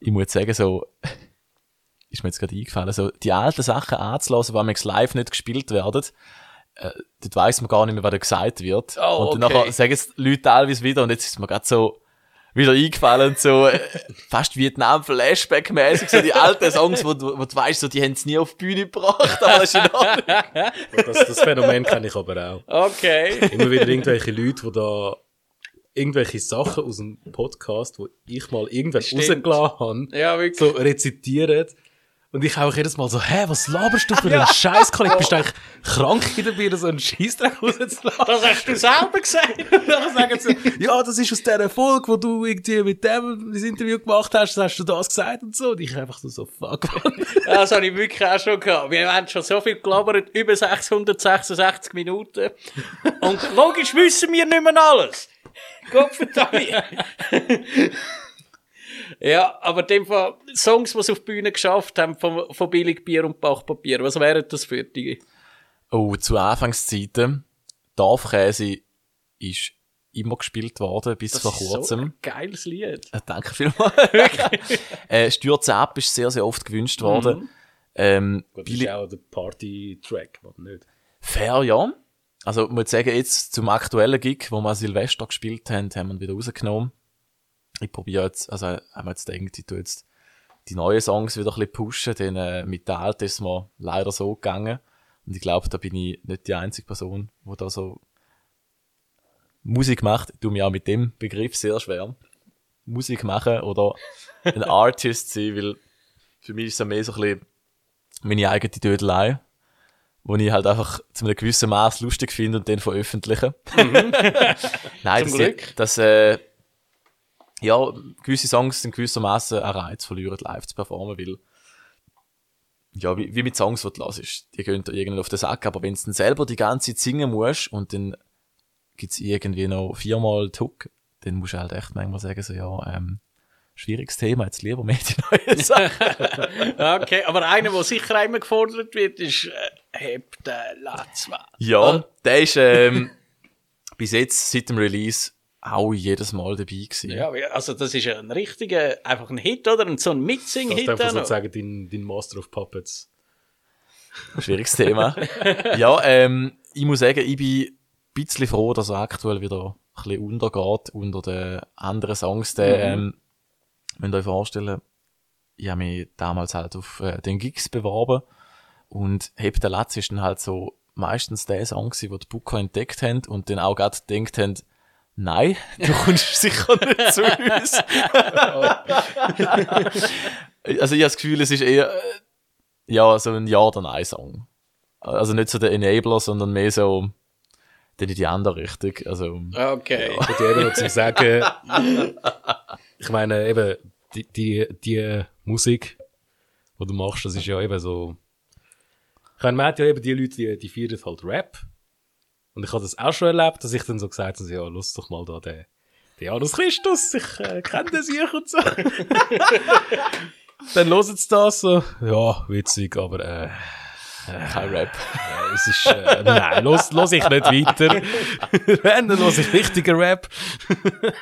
Ich muss jetzt sagen, so, ist mir jetzt gerade eingefallen, so, die alten Sachen anzulassen, die manchmal live nicht gespielt werden, äh, dort weiss man gar nicht mehr, was da gesagt wird. Oh, und dann okay. nachher sagen es die Leute teilweise wieder, und jetzt ist mir gerade so, wieder eingefallen, so äh, fast Vietnam-Flashback-mäßig, so die alten Songs, wo, du- wo du weißt, so, die haben es nie auf die Bühne gebracht, aber das ist in Ordnung. Das, das Phänomen kenne ich aber auch. Okay. Immer wieder irgendwelche Leute, die da irgendwelche Sachen aus dem Podcast, wo ich mal irgendwann Stimmt. rausgelassen habe, Ja, so rezitieren. Und ich auch jedes Mal so, hä, was laberst du für einen Scheiß? Kollege? Bist du eigentlich krank in der Birne, so einen Scheissdreck rauszulassen? Das hast du selber gesagt. Dann sagen sie, ja, das ist aus der Folge, wo du irgendwie mit dem das Interview gemacht hast, hast du das gesagt und so. Und ich einfach so, so fuck, man. Ja, Das habe ich wirklich auch schon gehabt. Wir haben schon so viel gelabert, über 666 Minuten. Und logisch wissen wir nicht mehr alles. Gott verdammt. Ja, aber dem Fall, Songs, die es auf die Bühne geschafft haben, von, von Billig Bier und Bachpapier, was wären das für die? Oh, zu Anfangszeiten, Dorfkäse ist immer gespielt worden, bis vor ist so kurzem. ein geiles Lied. Äh, Danke vielmals. äh, Stürze ab ist sehr, sehr oft gewünscht worden. Ähm, Das Billy- ist auch der Party-Track, was nicht? Fair, ja. Also, ich muss sagen, jetzt zum aktuellen Gig, wo wir Silvester gespielt haben, haben wir ihn wieder rausgenommen. Ich probiere jetzt, also, haben jetzt gedacht, ich tue jetzt die neuen Songs wieder ein bisschen pushen, denn äh, mit der alten ist mir leider so gegangen. Und ich glaube, da bin ich nicht die einzige Person, die da so Musik macht. Ich tue mir auch mit dem Begriff sehr schwer. Musik machen oder ein Artist sein, weil für mich ist es mehr so ein bisschen meine eigene Dödelei wo ich halt einfach zu einem gewissen Maß lustig finde und dann veröffentliche. Nein, Zum das, Glück. das äh, ja, gewisse Songs sind gewissermaßen einen Reiz verlieren, live zu performen, weil ja, wie, wie mit Songs, die du hörst, die gehen dir irgendwann auf den Sack, aber wenn du dann selber die ganze Zeit singen musst und dann gibt's irgendwie noch viermal Hook, dann musst du halt echt manchmal sagen, so, ja, ähm, schwieriges Thema, jetzt lieber mehr die neuen Sachen. Okay, aber einer, der sicher immer gefordert wird, ist, äh, heb den Latzmann. Ja, der ist ähm, bis jetzt seit dem Release auch jedes Mal dabei gewesen. Ja, also das ist ja ein richtiger, einfach ein Hit, oder? Und so ein Das Mitsing-Hit man noch. sozusagen dein, dein Master of Puppets. Schwieriges Thema. ja, ähm, ich muss sagen, ich bin ein bisschen froh, dass er aktuell wieder ein bisschen untergeht unter den anderen Songs. Der, ähm, wenn ihr euch vorstellen, ich habe mich damals halt auf äh, den Gigs beworben und Heb der Latz ist dann halt so meistens der Song gewesen, den die Booker entdeckt haben und dann auch gerade gedacht haben, nein, du kommst sicher nicht zu uns. also ich habe das Gefühl, es ist eher, äh, ja, so ein Ja- oder Nein-Song. Also nicht so der Enabler, sondern mehr so dann in die andere Richtung. Also, Okay. Und eben noch zu sagen, ich meine, eben, die, die, die Musik, die du machst, das ist ja eben so. Ich meine, man hat ja eben die Leute, die, die feiern halt Rap. Und ich habe das auch schon erlebt, dass ich dann so gesagt habe, ja, lass doch mal da den, den Janus Christus, ich äh, kenne den sich und so. dann hören sie das so, ja, witzig, aber äh, kein Rap. äh, es ist, äh, nein, los, los ich nicht weiter. Wenn, dann los ich richtigen Rap.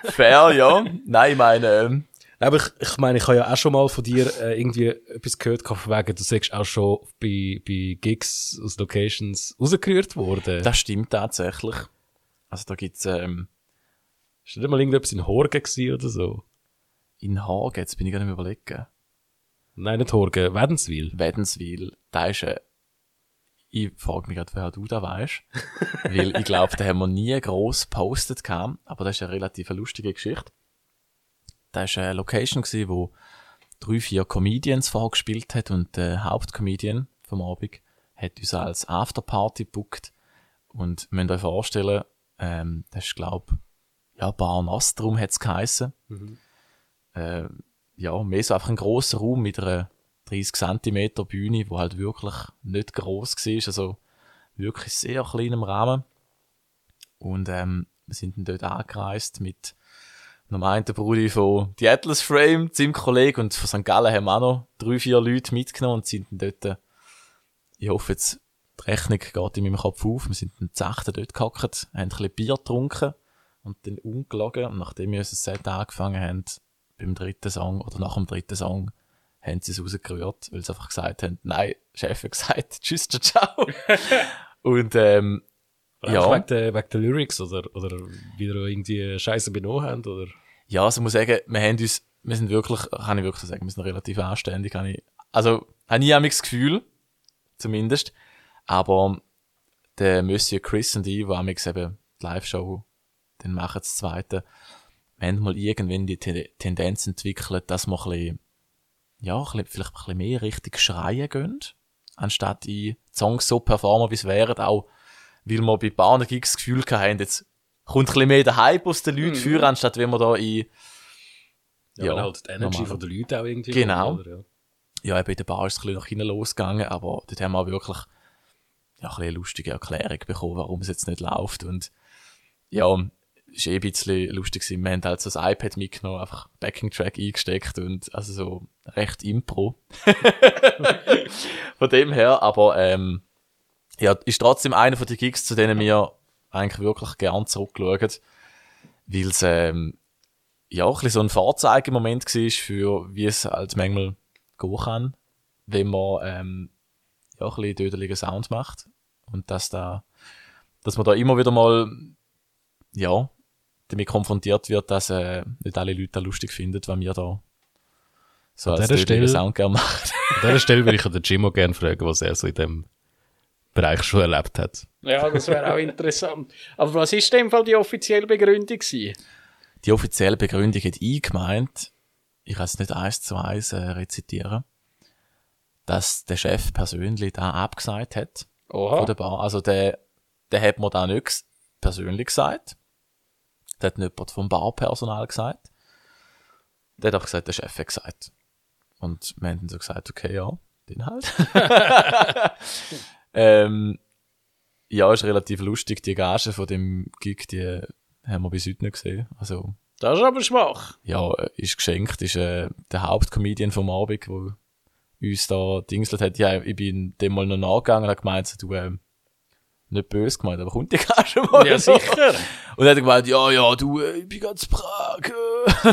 Fair, ja. Nein, ich meine, ähm, Aber ich, ich meine, ich habe ja auch schon mal von dir äh, irgendwie etwas gehört, von wegen, du sagst auch schon bei, bei Gigs aus Locations rausgerührt worden. das stimmt tatsächlich. Also da gibt's ähm, Ist nicht mal irgendetwas in Horgen gewesen oder so? in Hagen, jetzt bin ich gar nicht mehr überlegen, Nein, nicht Horgen, Wädenswil. Wädenswil, da ist äh, ich frage mich gerade, wer du da weißt. Weil ich glaube, den haben wir nie gross gepostet gehabt, aber das ist eine relativ lustige Geschichte. Da war eine Location, gewesen, wo drei, vier Comedians vorgespielt hat und der Hauptcomedian vom Abend hat uns als Afterparty gebucht. Und müsst euch vorstellen, ähm, das ist, glaub, ja, Bar Nostrum hat's geheissen. Äh, ja, mehr so einfach ein grosser Raum mit einer 30 cm Bühne, wo halt wirklich nicht gross war, also wirklich sehr kleinem Rahmen. Und ähm, wir sind dann dort angereist mit einem einen Bruder von The Atlas Frame, seinem Kollegen, und von St. Gallen haben auch noch drei, vier Leute mitgenommen und sind dann dort, äh, ich hoffe jetzt, die Rechnung geht in meinem Kopf auf, wir sind dann zu achten dort gehockt, haben ein bisschen Bier getrunken und dann umgelogen und nachdem wir unser Set angefangen haben, beim dritten Song oder nach dem dritten Song, haben sie es rausgerührt, weil sie einfach gesagt haben, nein, Chef hat gesagt, tschüss, ciao, ciao. und ähm, Ja. Wegen, der, wegen der Lyrics oder, oder wieder irgendwie Scheiße benommen haben, oder? Ja, also ich muss sagen, wir haben uns, wir sind wirklich, kann ich wirklich sagen, wir sind relativ anständig, kann ich, also, habe ich das Gefühl, zumindest, aber der Monsieur Chris und ich, die haben eben die Live-Show, dann machen das zweite, wir haben mal irgendwann die Te Tendenz entwickelt, dass wir ein bisschen, ja, ein bisschen, vielleicht ein bisschen mehr richtig schreien gehen, anstatt in Songs so performen, wie es wären, auch, weil wir bei Bahnen Gigs das Gefühl hatten, jetzt kommt ein bisschen mehr der Hype aus den Leuten Mhm. führen, anstatt wenn wir da in, Ja, Ja, halt die Energy von den Leuten auch irgendwie Genau. kommt, oder? Ja. ja, eben in der Bar ist es ein bisschen nach hinten losgegangen, aber dort haben wir auch wirklich ja, ein eine lustige Erklärung bekommen, warum es jetzt nicht läuft. Und ja, ist eh ein bisschen lustig gewesen. Wir haben halt so das iPad mitgenommen, einfach Backing-Track eingesteckt und also so recht Impro. von dem her, aber ähm, ja, ist trotzdem einer von den Gigs, zu denen wir eigentlich wirklich gern zurückschauen, weil es ähm, ja, ein bisschen so ein Vorzeigemoment war für, wie es halt manchmal gehen kann, wenn man ähm, ja, ein bisschen dödeligen Sound macht. Und dass da, dass man da immer wieder mal, ja, damit konfrontiert wird, dass äh, nicht alle Leute das lustig finden, wenn wir da so An als Stelle- Sound gerne machen. An dieser Stelle würde ich den Jimmo gerne fragen, was er so in dem Bereich schon erlebt hat. Ja, das wäre auch interessant. Aber was ist in dem Fall die offizielle Begründung gewesen? Die offizielle Begründung hat ich gemeint, ich kann es nicht eins zu eins äh, rezitieren, dass der Chef persönlich da abgesagt hat. Oha. von der Bar. Also der, der hat mir da nicht ges- persönlich gesagt. Der hat nicht jemand vom Barpersonal gesagt. Der hat einfach gesagt, der Chef hat gesagt. Und wir haben dann so gesagt, okay, ja, den halt. ähm, ja, ist relativ lustig. Die Gage von dem Gig, die haben wir bis heute nicht gesehen. Also, Das ist aber schwach. ja, ist geschenkt, ist äh, der Hauptcomedian vom Abend, wo uns da dingselt hat. Ja, ich bin dem mal noch nachgegangen und habe gemeint, so, du, ähm, nicht böse gemeint, aber kommt die Gage mal Ja, noch? sicher. Und dann hat er gemeint, ja, ja, du, äh, ich bin ganz Prag.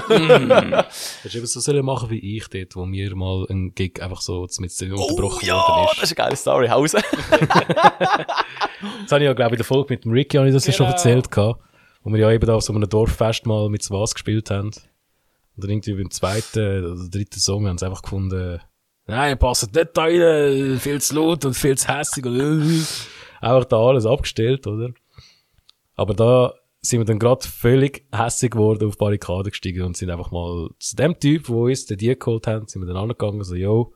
Äh. Hast du eben so sollen machen wie ich dort, wo mir mal ein Gig einfach so mit Oh, unterbrochen ja, worden das ist. ist eine geile Story. Hause. Das habe ich ja, glaube ich, in der Folge mit dem Ricky habe ich das ja schon Genau. erzählt gehabt, wo wir ja eben da auf so einem Dorffest mal mit was gespielt haben. Und dann irgendwie beim zweiten oder dritten Song haben sie einfach gefunden, nein, passt nicht da rein, viel zu laut und viel zu hässig und äh, einfach da alles abgestellt, oder? Aber da sind wir dann gerade völlig hässig geworden, auf die Barrikade gestiegen und sind einfach mal zu dem Typ, wo uns den die geholt haben, sind wir dann angegangen, so, yo,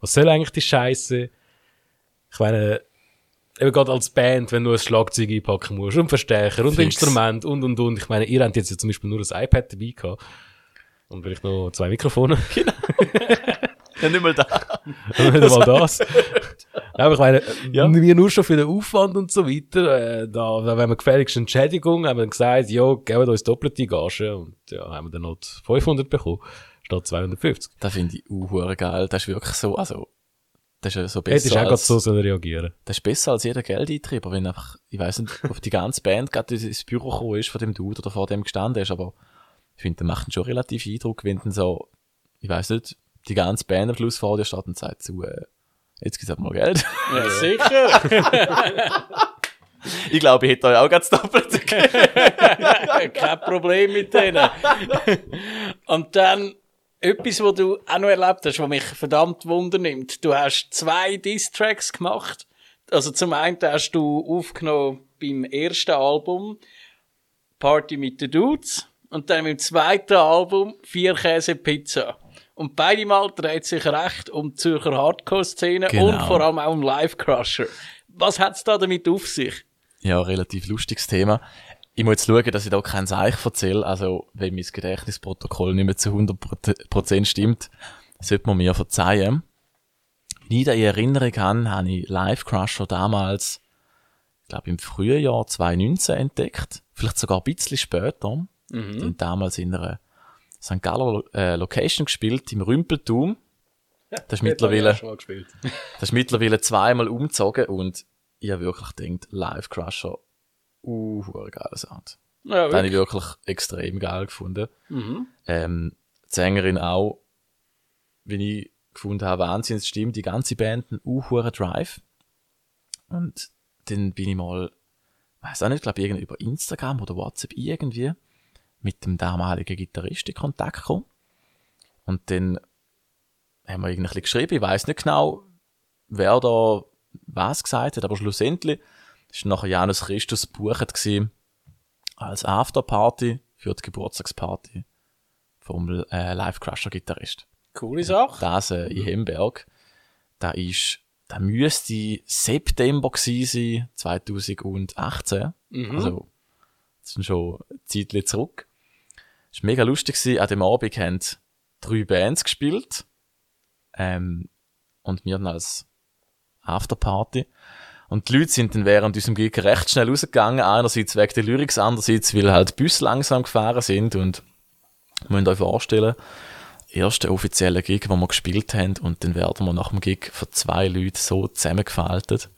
was soll eigentlich die Scheiße? Ich meine, eben gerade als Band, wenn du ein Schlagzeug einpacken musst und Verstärker und Fix. Instrument und und und. Ich meine, ihr habt jetzt ja zum Beispiel nur ein iPad dabei gehabt. Und vielleicht noch zwei Mikrofone. Ja, nicht mal da. Und nicht mal das. Aber ich meine, Ja. wir nur schon für den Aufwand und so weiter, äh, da, da wenn wir gefälligst Entschädigung, haben wir dann gesagt, ja, geben uns doppelte Gage. Und ja, haben wir dann noch 500 bekommen, statt 250. Das finde ich auch geil. Das ist wirklich so, also, das ist ja so Hättest besser du auch gerade als, so sollen reagieren das ist besser als jeder Geldeintrieb, wenn einfach, ich weiß nicht, auf die ganze Band gerade ins Büro gekommen ist von dem Dude oder vor dem gestanden ist, aber ich finde, der macht schon relativ Eindruck, wenn dann so, ich weiß nicht, die ganze Band am Schluss vor dir steht und sagt zu, äh, jetzt gibt's halt mal Geld. Ja, sicher. ich glaube, ich hätte euch auch ganz doppelt. Kein Problem mit denen. Und dann etwas, was du auch noch erlebt hast, was mich verdammt wundernimmt. Du hast zwei Diss-Tracks gemacht. Also zum einen hast du aufgenommen beim ersten Album Party mit den Dudes und dann beim zweiten Album Vier Käse Pizza. Und beide Mal dreht sich recht um die Zürcher Hardcore-Szene Genau. und vor allem auch um Live Crusher. Was hat's da damit auf sich? Ja, relativ lustiges Thema. Ich muss jetzt schauen, dass ich da kein Seich erzähle. Also, wenn mein Gedächtnisprotokoll nicht mehr zu 100% stimmt, sollte man mir verzeihen. Wie ich da in Erinnerung habe, habe ich Live Crusher damals, ich glaube im Frühjahr 2019 entdeckt. Vielleicht sogar ein bisschen später. Haben damals in einer St. Galler äh, Location gespielt, im Rümpeltum. Das ist mittlerweile, das ist mittlerweile zweimal umgezogen und ich habe wirklich gedacht, Live Crusher, uh, geiler Sound. Ja, Das habe ich wirklich extrem geil gefunden. Mhm. Ähm, die Sängerin auch, wie ich gefunden habe, Wahnsinn, es stimmt, die ganze Band, ein uh, Drive. Und dann bin ich mal, weiß auch nicht, glaube ich, irgendwie über Instagram oder WhatsApp irgendwie, mit dem damaligen Gitarrist in Kontakt gekommen. Und dann haben wir irgendwie ein bisschen geschrieben. Ich weiß nicht genau, wer da was gesagt hat, aber schlussendlich ist nachher Janus Christus gebucht gewesen als Afterparty für die Geburtstagsparty vom äh, Live Crusher Gitarrist. Coole Sache. Das äh, in Hemberg. Da ist, da müsste September gewesen sein, 2018. Also, das sind schon ein Zeitchen zurück. War mega lustig. An dem Abend haben drei Bands gespielt. Ähm, und wir dann als Afterparty. Und die Leute sind dann während unserem Gig recht schnell rausgegangen. Einerseits wegen der Lyrics, andererseits, weil halt Busse langsam gefahren sind. Und ihr müsst euch vorstellen, erste offizielle Gig, wo wir gespielt haben. Und dann werden wir nach dem Gig von zwei Leuten so zusammengefaltet.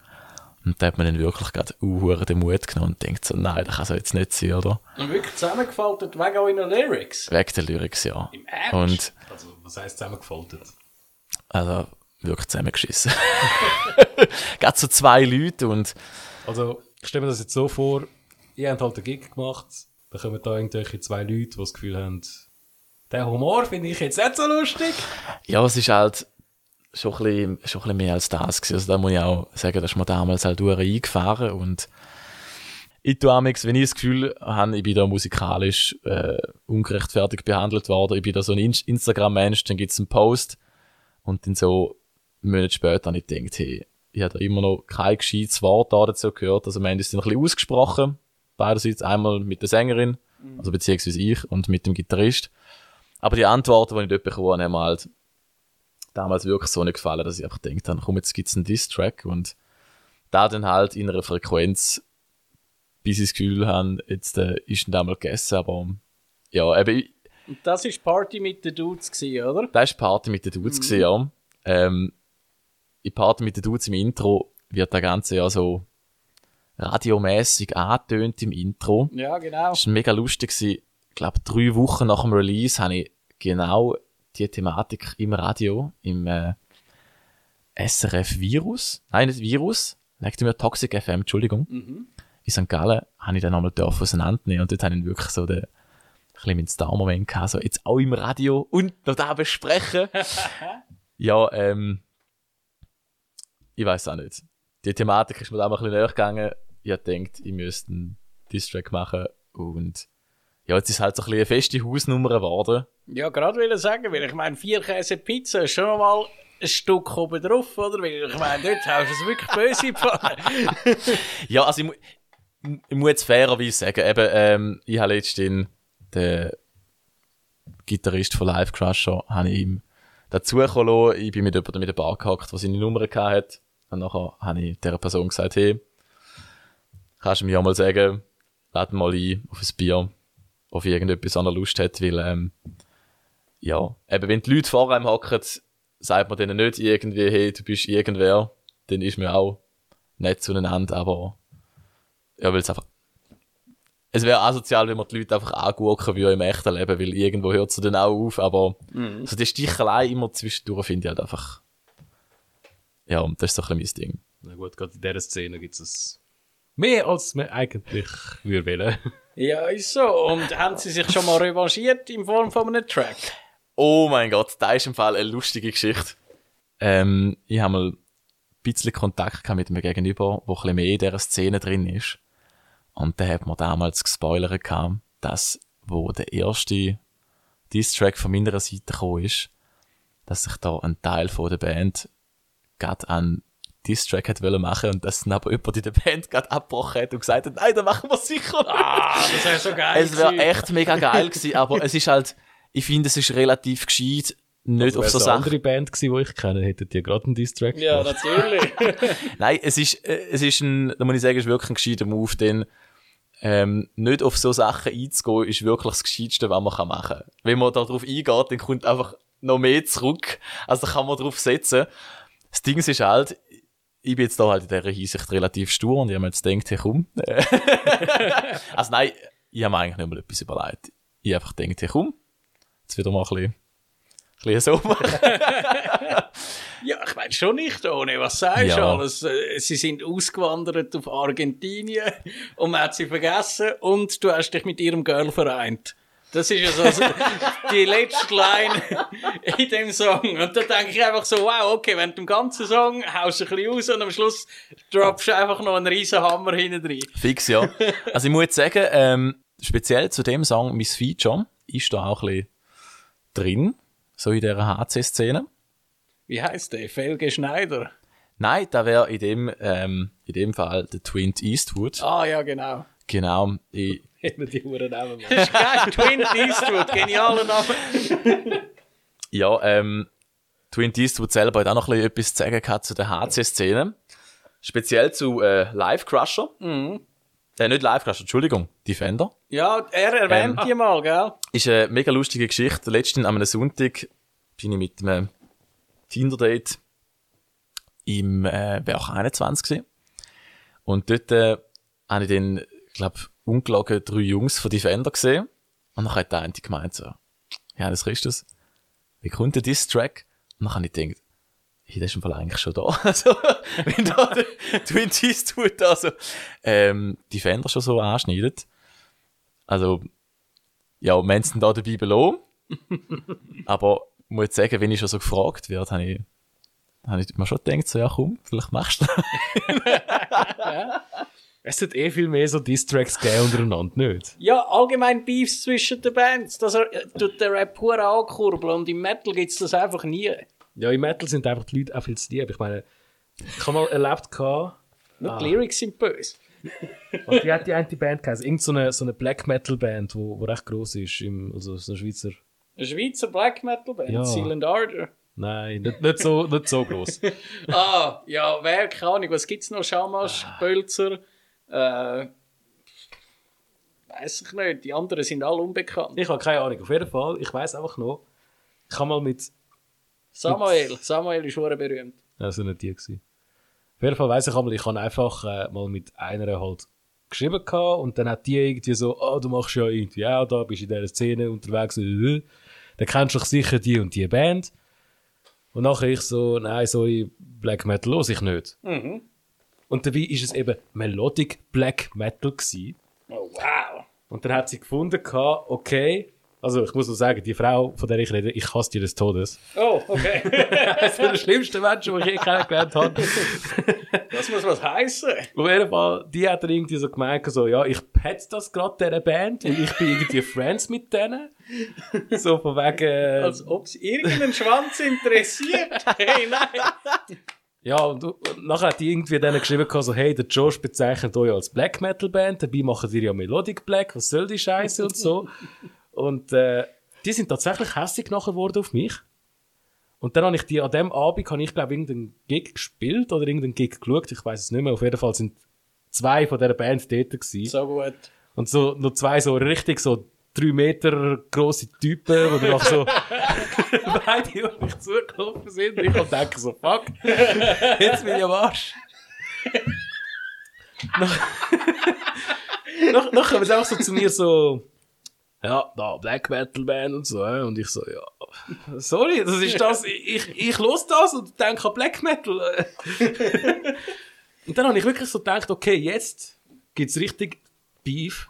Und da hat man dann wirklich gerade uh, den Mut genommen und denkt so, nein, das kann so jetzt nicht sein, oder? Und wirklich zusammengefaltet wegen euren Lyrics. Wegen der Lyrics, ja. Im Ernst? Und, Also, was heisst zusammengefaltet? also, wirklich zusammengeschissen. gerade so zwei Leute und, Also, ich stelle mir das jetzt so vor, ihr habt halt einen Gig gemacht, dann kommen da irgendwelche zwei Leute, die das Gefühl haben, den Humor finde ich jetzt nicht so lustig. ja, es ist halt schon ein bisschen, schon ein bisschen mehr als das gewesen. Also da muss ich auch sagen, dass wir damals halt durch eingefahren und ich tue amigs, wenn ich das Gefühl habe, ich bin da musikalisch äh, ungerechtfertigt behandelt worden, ich bin da so ein In Instagram-Mensch, dann gibt's einen Post und dann so Monate später habe ich gedacht, hey, ich habe da immer noch kein gescheites Wort da dazu gehört, also wir haben das dann ein bisschen ausgesprochen, beiderseits einmal mit der Sängerin, also beziehungsweise ich und mit dem Gitarrist, aber die Antworten, die ich dort bekommen habe, haben halt damals wirklich so nicht gefallen, dass ich einfach gedacht habe, komm, jetzt gibt's einen Diss-Track und da dann halt in einer Frequenz, bis ich das Gefühl habe, jetzt äh, ist dann mal gegessen, aber ja, eben, Und das war Party mit den Dudes, gewesen, oder? da war die Party mit den Dudes, gewesen, ja. Ähm, in Party mit den Dudes im Intro wird das Ganze ja so radiomäßig angetönt im Intro. Ja, genau. Das war mega lustig. gewesen. Ich glaube, drei Wochen nach dem Release habe ich genau die Thematik im Radio, im äh, SRF Virus, nein, nicht Virus, legt mir Toxic FM, Entschuldigung. In St. Gallen habe ich dann nochmal auseinandernehmen und dort habe ich wirklich so den, ein bisschen Star-Moment gehabt, so jetzt auch im Radio und noch da besprechen. ja, ähm, ich weiß auch nicht. Die Thematik ist mir da mal ein bisschen näher gegangen. Ich habe gedacht, ich müsste einen Distrack machen und ja, jetzt ist halt so ein bisschen eine feste Hausnummer geworden. Ja, gerade will ich sagen, weil ich meine, vier Käse Pizza ist schon mal ein Stück oben drauf, oder? Weil ich meine, dort hast du es wirklich böse gefallen. Ja, also ich, mu ich muss jetzt fairerweise sagen, eben, ähm, ich habe letztens den Gitarrist von Live Crusher, habe ich ihm dazu kommen lassen. Ich bin mit jemandem mit der Bar gehackt, der seine Nummer hatte. Und nachher habe ich dieser Person gesagt, hey, kannst du mir auch mal sagen, lad mal ein auf ein Bier, auf irgendetwas an er Lust hat, weil, ähm, ja, eben, wenn die Leute vor einem hocken, sagt man denen nicht irgendwie, hey, du bist irgendwer, dann ist mir auch nett zueinander, aber ja, weil es einfach es wäre asozial, wenn man die Leute einfach angucken würde im echten Leben, weil irgendwo hört es dann auch auf, aber so die Stichelei immer zwischendurch finde ich halt einfach ja, und das ist so ein bisschen mein Ding. Na gut, gerade in dieser Szene gibt es mehr, als man eigentlich würde wollen. Ja, ist so. Und haben sie sich schon mal revanchiert in Form von einem Track? Oh mein Gott, da ist im Fall eine lustige Geschichte. Ähm, ich habe mal ein bisschen Kontakt mit einem Gegenüber, der ein bisschen mehr in dieser Szene drin ist. Und der hat mir damals gespoilert dass, wo der erste Diss-Track von meiner Seite gekommen ist, dass sich da ein Teil von der Band gerade an Diss-Track hat wollen machen und dass dann aber jemand in der Band gerade abgebrochen hat und gesagt hat, nein, da machen wir sicher nicht. Ah, das wäre so geil. Es wäre echt mega geil gewesen, aber es ist halt, ich finde, es ist relativ gescheit, nicht auf so Sachen. andere Band gewesen, die ich kenne, hätten die gerade einen Distrack Ja, gemacht. natürlich. Nein, es ist, äh, es ist ein, da muss ich sagen, es ist wirklich ein gescheiter Move, denn, ähm, nicht auf so Sachen einzugehen, ist wirklich das Gescheitste, was man kann machen kann. Wenn man darauf eingeht, dann kommt einfach noch mehr zurück. Also kann man darauf setzen. Das Ding ist halt, ich bin jetzt da halt in dieser Hinsicht relativ stur und ich habe mir jetzt gedacht, hey, komm. also nein, ich habe mir eigentlich nicht mal etwas überlegt. Ich habe einfach gedacht, hey, komm, jetzt wieder mal ein bisschen, ein bisschen so ja, ich meine schon nicht ohne. Was sagst du Ja. alles? Äh, Sie sind ausgewandert auf Argentinien und man hat sie vergessen und du hast dich mit ihrem Girl vereint. Das ist ja so so die letzte Line in dem Song. Und da denke ich einfach so, wow, okay, wenn du den ganzen Song haust du ein bisschen raus und am Schluss droppst du einfach noch einen riesen Hammer hinten rein. Fix, ja. Also ich muss jetzt sagen, ähm, speziell zu dem Song Miss Feature ist da auch ein bisschen drin, so in dieser HC-Szene. Wie heisst der? Felge Schneider. Nein, da wäre in dem, ähm, in dem Fall der Twin Eastwood. Ah, ja, genau. Genau. Ich, Wir die Uhren Namen Das ist geil. Twin Eastwood, genialer Name. ja, ähm, Twin Eastwood selber hat auch noch ein bisschen etwas zu sagen gehabt zu der HC-Szene. Speziell zu äh, Live Crusher. Äh, nicht Live Crusher, Entschuldigung, Defender. Ja, er erwähnt Ähm. die mal, gell? Ist eine mega lustige Geschichte. Letztens an einem Sonntag bin ich mit einem Tinder-Date im äh, Werk 21 gewesen. Und dort äh, habe ich dann, glaube ungelogen drei Jungs von Defender gesehen. Und dann hat der eine gemeint so, ja, das Christus, wie kommt der Diss-Track? Und dann habe ich gedacht, hey, der ist im Fall eigentlich schon da. Also, wenn da der Twin Eastwood da so, ähm, Defender schon so anschneidet. Also, ja, wir haben es da dabei belassen. Aber ich muss jetzt sagen, wenn ich schon so gefragt werde, habe ich, habe ich mir schon gedacht, so, ja komm, vielleicht machst du das. Es hat eh viel mehr so Distracks gegeben untereinander, nicht? Ja, allgemein Beefs zwischen den Bands. Das äh, tut der Rap pur ankurbeln und im Metal gibt's das einfach nie. Ja, im Metal sind einfach die Leute auch viel zu lieb. Ich meine, ich habe mal erlebt, gehabt, Nur die Lyrics sind böse. und die hat die eine Band geheißen, irgend so eine, so eine Black Metal Band, wo, wo recht gross ist, im, also so eine Schweizer. Eine Schweizer Black Metal Band, Ja. Silent Ardor. Nein, nicht, nicht so, nicht so gross. Ah, ja, wer, keine Ahnung, was gibt's noch? Schamasch, Pölzer, äh, weiß ich nicht, die anderen sind alle unbekannt. Ich habe keine Ahnung. Auf jeden Fall, ich weiß einfach noch, ich habe mal mit, Samuel, Samuel ist schon berühmt. also nicht die gewesen. Auf jeden Fall weiß ich einmal, ich habe einfach äh, mal mit einer halt geschrieben gehabt und dann hat die irgendwie so, ah, du machst ja irgendwie auch da, bist in dieser Szene unterwegs, äh, dann kennst du doch sicher die und die Band. Und nachher ich so, nein, sorry, Black Metal los ich nicht. Und dabei ist es eben Melodic Black Metal gewesen. Oh, wow. Und dann hat sie gefunden, okay, also ich muss nur sagen, die Frau, von der ich rede, ich hasse die des Todes. Oh, okay. Das sind die schlimmsten Menschen, die ich je kennengelernt habe. das muss was heißen. Auf jeden Fall, die hat dann irgendwie so gemeint, so, ja, ich pet das gerade dieser Band, weil ich bin irgendwie Friends mit denen. So von wegen, Als ob es irgendeinen Schwanz interessiert. Hey, nein. Ja, und, und nachher hat die irgendwie denen geschrieben, so, hey, der Josh bezeichnet euch als Black Metal Band, dabei machen ihr ja Melodic Black, was soll die Scheiße und so. Und äh, die sind tatsächlich hässlich nachher geworden auf mich. Und dann habe ich die, an dem Abend habe ich, glaube irgendeinen Gig gespielt oder irgendeinen Gig geschaut, ich weiß es nicht mehr. Auf jeden Fall sind zwei von dieser Band dort gewesen. So gut. Und so, noch zwei so richtig so drei Meter grosse Typen, die dann auch so beide auf mich zugelaufen sind. Und ich denke so, fuck, jetzt bin ich am Arsch. Nach, nach, nachher kommen sie auch so zu mir so, ja, da, Black Metal Band und so, und ich so, ja, sorry, das ist das, ich, ich los das und denke an Black Metal. und dann habe ich wirklich so gedacht, okay, jetzt gibt's richtig Beef,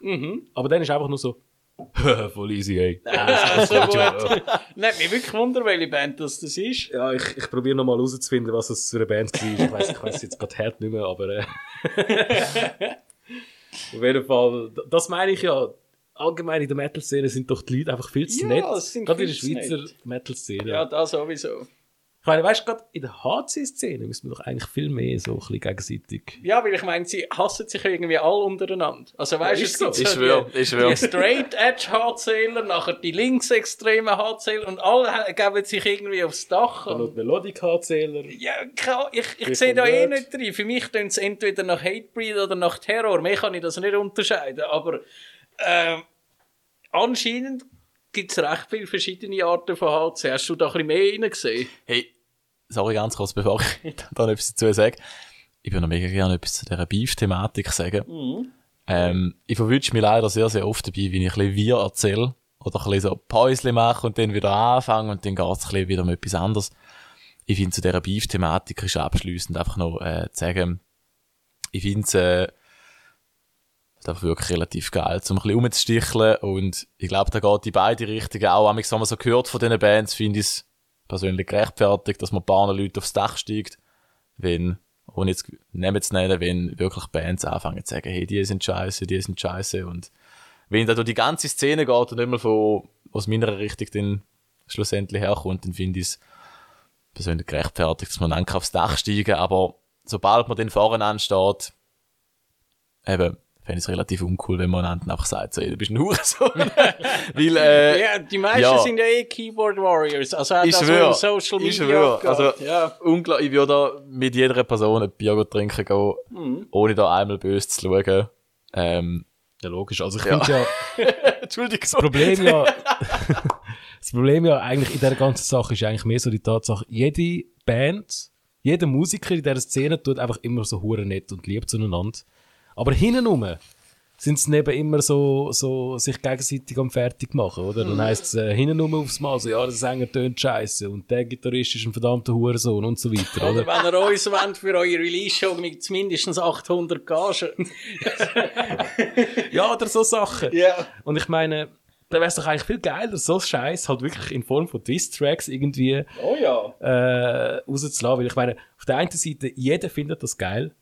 aber dann ist einfach nur so, voll easy, ey. Also gut. Nicht mich wirklich wundern, welche Band das, das ist. Ja, ich, ich probiere nochmal herauszufinden, was das für eine Band war. Ich weiß ich weiss jetzt gerade hart nicht mehr, aber äh, auf jeden Fall, das meine ich ja. Allgemein in der Metal-Szene sind doch die Leute einfach viel zu Ja, nett. Gerade in der Schweizer. Metal-Szene. Ja, das sowieso. Ich meine, weißt du, gerade in der HC-Szene müssen wir doch eigentlich viel mehr so ein bisschen gegenseitig. Ja, weil ich meine, sie hassen sich irgendwie alle untereinander. Also weißt du, ist es gibt so. Ich so schwör, die, ich die Straight Edge HCler, nachher die linksextremen HCler und alle geben sich irgendwie aufs Dach. Noch Und die Melodic-HCler. ja, ich, ich Wie sehe da eh nicht drin. Für mich tun es entweder nach Hatebreed oder nach Terror. Mehr kann ich das nicht unterscheiden. Aber ähm, anscheinend gibt es recht viele verschiedene Arten von HC. Hast du da ein bisschen mehr reingesehen? Hey, sorry ganz kurz, bevor ich da noch etwas dazu sage. Ich würde noch mega gerne etwas zu dieser Beef-Thematik sagen. Ähm, ich verwünsche mich leider sehr, sehr oft dabei, wie ich ein bisschen wir erzähle. Oder ein bisschen so Päusle mache und dann wieder anfange und dann geht es ein bisschen wieder um etwas anderes. Ich finde, zu dieser Beef-Thematik ist abschliessend einfach noch äh, zu sagen, ich finde es, äh, einfach wirklich relativ geil, um ein bisschen rumzusticheln. Und ich glaube, da geht in beide Richtungen auch. Wenn man so gehört von diesen Bands, finde ich es persönlich gerechtfertigt, dass man ein paar Leute aufs Dach steigt, wenn, ohne jetzt Namen zu nennen, wenn wirklich Bands anfangen zu sagen, hey, die sind scheiße, die sind scheiße. Und wenn da durch die ganze Szene geht und nicht mal von, aus meiner Richtung dann schlussendlich herkommt, dann finde ich es persönlich gerechtfertigt, dass man dann aufs Dach steigen aber sobald man dann vorne ansteht, eben, fände ich es relativ uncool, wenn man einander einfach sagt, so, ey, du bist ein Hurensohn. Weil, äh, Ja, die meisten ja. sind ja eh Keyboard Warriors. Also auch ich das, auf Social Media ich schwöre, abgeht. also, ja. unglaublich, ich würde da mit jeder Person ein Bier trinken gehen, Mhm. ohne da einmal böse zu schauen. Ähm, Ja, logisch. Also ich Ja. finde ja, Entschuldigung. das Problem ja, das Problem ja eigentlich in dieser ganzen Sache ist eigentlich mehr so die Tatsache, jede Band, jeder Musiker in dieser Szene tut einfach immer so hure nett und lieb zueinander. Aber hintenrum sind sie eben immer so, so sich gegenseitig am fertig machen, oder? Dann heisst es äh, hintenrum aufs Mal so, ja, der Sänger tönt scheiße und der Gitarrist ist ein verdammter Hurensohn und so weiter, Oder wenn ihr uns wollt für eure Release-Show mit mindestens 800 Gagen. ja, oder so Sachen. ja. Und ich meine, da wäre es doch eigentlich viel geiler, so Scheiß halt wirklich in Form von Diss-Tracks irgendwie Oh ja. äh, rauszulassen. Weil ich meine, auf der einen Seite, jeder findet das geil.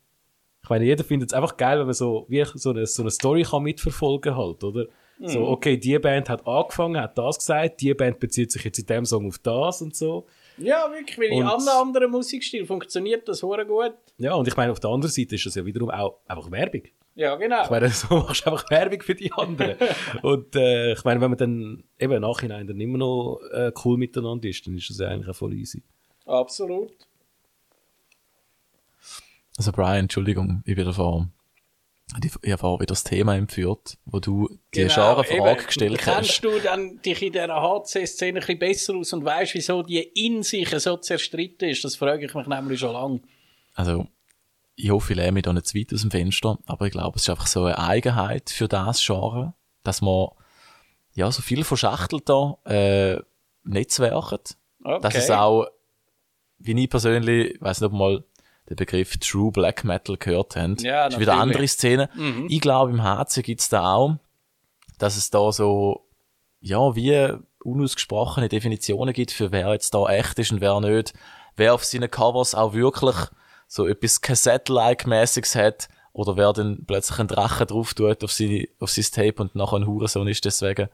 Ich meine, jeder findet es einfach geil, wenn man so, wie so eine, so eine Story kann mitverfolgen halt, oder? So, okay, die Band hat angefangen, hat das gesagt, die Band bezieht sich jetzt in dem Song auf das und so. Ja, wirklich, weil in Und- allen anderen Musikstilen funktioniert das hure gut. Ja, und ich meine, auf der anderen Seite ist das ja wiederum auch einfach Werbung. Ja, genau. Ich meine, so machst du einfach Werbung für die anderen. und äh, ich meine, wenn man dann eben im Nachhinein dann immer noch äh, cool miteinander ist, dann ist das ja eigentlich auch voll easy. Absolut. Also Brian, Entschuldigung, ich bin davor, ich habe vorher wieder das Thema entführt, wo du die Genau, scharfe Frage eben. gestellt hast. Kennst du dann dich in dieser HC-Szene ein bisschen besser aus und weißt, wieso die in sich so zerstritten ist? Das frage ich mich nämlich schon lange. Also, ich hoffe, ich lehne mich da nicht zu weit aus dem Fenster, aber ich glaube, es ist einfach so eine Eigenheit für das Genre, dass man ja so viel verschachtelt da äh, netzwerket. Okay. Dass es auch, wie ich persönlich, ich weiß nicht, ob mal den Begriff True Black Metal gehört habt. Ja, ist wieder eine andere. Szene. Mhm. Ich glaube, im HC gibt's da auch, dass es da so, ja, wie unausgesprochene Definitionen gibt, für wer jetzt da echt ist und wer nicht. Wer auf seinen Covers auch wirklich so etwas Cassette-like-mäßiges hat oder wer dann plötzlich einen Drachen drauf tut auf, seine, auf sein Tape und nachher ein Hurensohn ist deswegen.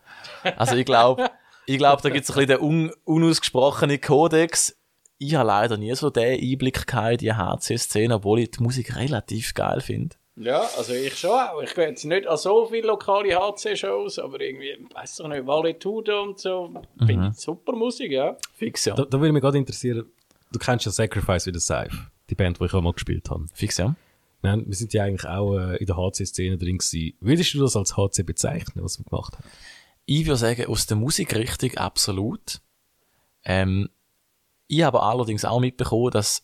Also ich glaube, ich glaube, da gibt's ein bisschen den un unausgesprochenen Kodex. Ich habe leider nie so den Einblick gehabt in die HC-Szene, obwohl ich die Musik relativ geil finde. Ja, also ich schon auch. Ich gehe jetzt nicht an so viele lokale HC-Shows, aber irgendwie, weiss doch nicht, Valetude und so. Finde ich super Musik, ja. Fix, ja. Da, da würde mich gerade interessieren, du kennst ja Sacrifice with a Scythe, die Band, die ich auch mal gespielt habe. Fix, ja. Wir, haben, wir sind ja eigentlich auch äh, in der HC-Szene drin gewesen. Würdest du das als HC bezeichnen, was wir gemacht haben? Ich würde sagen, aus der Musikrichtung absolut. Ähm, ich habe allerdings auch mitbekommen, dass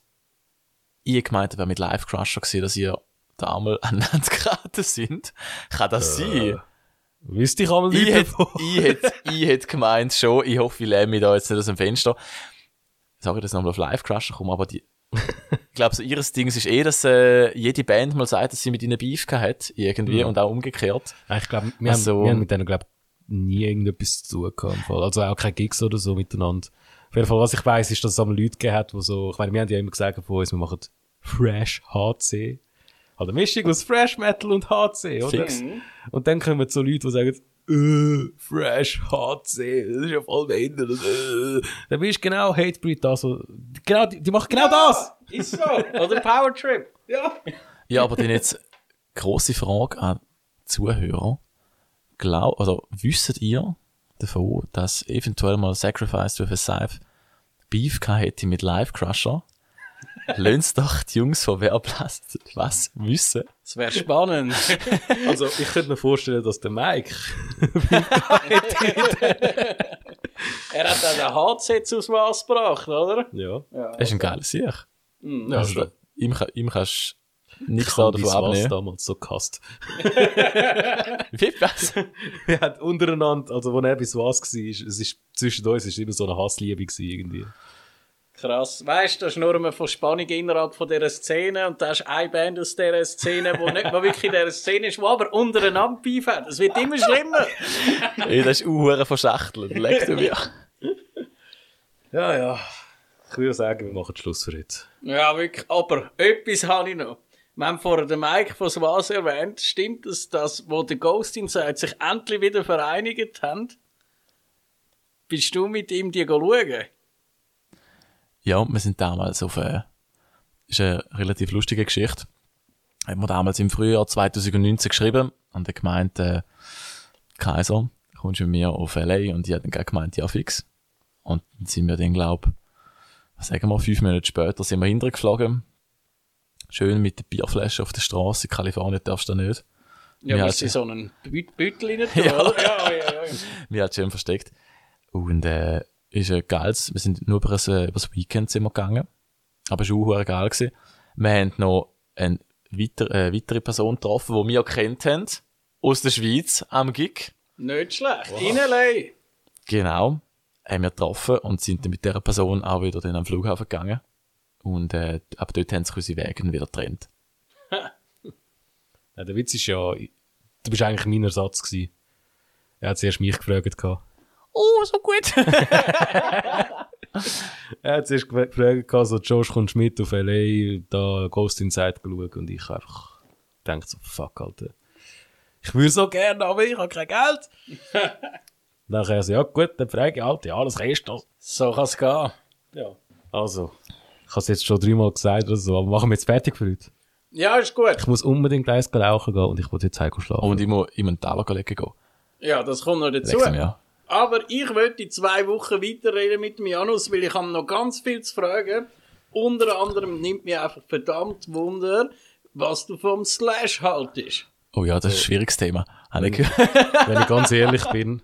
ihr gemeint habt, mit Live Crusher gesehen, dass ihr da einmal aneinander geraten sind. Kann das sein? Wüsste ich einmal Ich nicht hätte, davon. ich hätte, ich hätte gemeint schon, ich hoffe, ich lehne mich da jetzt nicht aus dem Fenster. Sag ich das nochmal auf Live Crusher kommen, aber die, ich glaube, so ihres Dings ist eh, dass äh, jede Band mal sagt, dass sie mit ihnen Beef gehabt hat, irgendwie, und auch umgekehrt. Ich glaube, wir, Also- haben, wir haben mit denen, glaube nie irgendetwas zu tun gehabt. Also auch keine Gigs oder so miteinander. Auf jeden Fall, was ich weiss, ist, dass es einmal Leute gegeben hat, die so, ich meine, wir haben ja immer gesagt von uns, wir machen Fresh HC. Halt eine Mischung aus Fresh Metal und HC, oder? Fix. Und dann kommen so Leute, die sagen, äh, Fresh HC, das ist ja voll behindert. Äh. Dann bist du genau Hatebreed, das, so, genau, die, die machen genau das! Ist so. Oder Powertrip. Ja. Ja, aber dann jetzt große Frage an die Zuhörer. Glaub, also, wisst ihr davon, dass eventuell mal Sacrifice with a Scythe Beef gehabt hätte mit Live Crusher? Lönt's doch die Jungs von Werblast was wissen. Das wäre spannend. Also, ich könnte mir vorstellen, dass der Mike er hat dann den HC zu was gebracht, oder? Ja. Er ist ein geiler Sieg. ja Also, ihm, kann- ihm kannst du nichts da davon was abnehmen. damals so gehasst. Wie was? Wir haben untereinander, also wo er bis was war, es ist zwischen uns ist immer so eine Hassliebe gewesen, irgendwie. Krass. Weißt du, da schnurren wir von Spannung innerhalb von dieser Szene und da ist eine Band aus dieser Szene, die nicht mal wirklich in dieser Szene ist, die aber untereinander beifährt. Es wird immer schlimmer. Ey, das ist uhuere verschachtelt. Leck du mir. Ja, ja. Ich würde sagen, wir machen Schluss für heute. Ja, wirklich. Aber etwas habe ich noch. Wir haben vorher den Mike von Swas erwähnt. Stimmt es, dass, wo der Ghost Inside sich endlich wieder vereinigt haben? Bist du mit ihm die schauen? Ja, wir sind damals auf, äh, ist eine relativ lustige Geschichte. Haben wir damals im Frühjahr 2019 geschrieben und er gemeint, äh, Kaiser, kommst du mit mir auf LA? Und die hat dann gemeint, ja, fix. Und dann sind wir dann, glaub, was sagen wir, fünf Minuten später sind wir hintergeflogen. Schön mit der Bierflasche auf der Straße. In Kalifornien darfst du da nicht. Ja, Ja, also- sie so einen Büttel rein tun, Ja. oder? Ja, ja, ja. Wir hat schön versteckt. Und, äh, ist ein geiles, wir sind nur über das, äh, über das Weekend sind wir gegangen. Aber es war auch geil gewesen. Wir haben noch eine weiter, äh, weitere Person getroffen, die wir kennt haben. Aus der Schweiz, am Gig. Nicht schlecht. L.A. Genau. Haben wir getroffen und sind dann mit dieser Person auch wieder dann am Flughafen gegangen. Und, äh, ab dort haben sich unsere Wege wieder getrennt. Ja, der Witz ist ja, du bist eigentlich mein Ersatz gewesen. Er hat zuerst mich gefragt. gehabt. Oh, so gut. Er hat zuerst gefragt, gehabt, so, Josh, kommst du mit auf L.A., da Ghost Inside schauen? Und ich einfach denkt so, fuck, Alter. Ich würde so gerne, aber ich habe kein Geld. dann hat er so, ja gut, dann frage ich, Alter, ja, das kannst du. So kann es gehen. Ja. Also, habe es jetzt schon dreimal gesagt oder so, aber machen wir jetzt fertig für heute. Ja, ist gut. Ich muss unbedingt eins rauchen gehen und ich will jetzt heim schlafen. Und ich muss in einen Taler legen gehen. Ja, das kommt noch dazu. Leck's mir. Aber ich möchte in zwei Wochen weiterreden mit dem Janus, weil ich habe noch ganz viel zu fragen. Unter anderem nimmt mich einfach verdammt Wunder, was du vom Slash haltest. Oh ja, das ist ein schwieriges Thema. Habe ich. Wenn ich ganz ehrlich bin,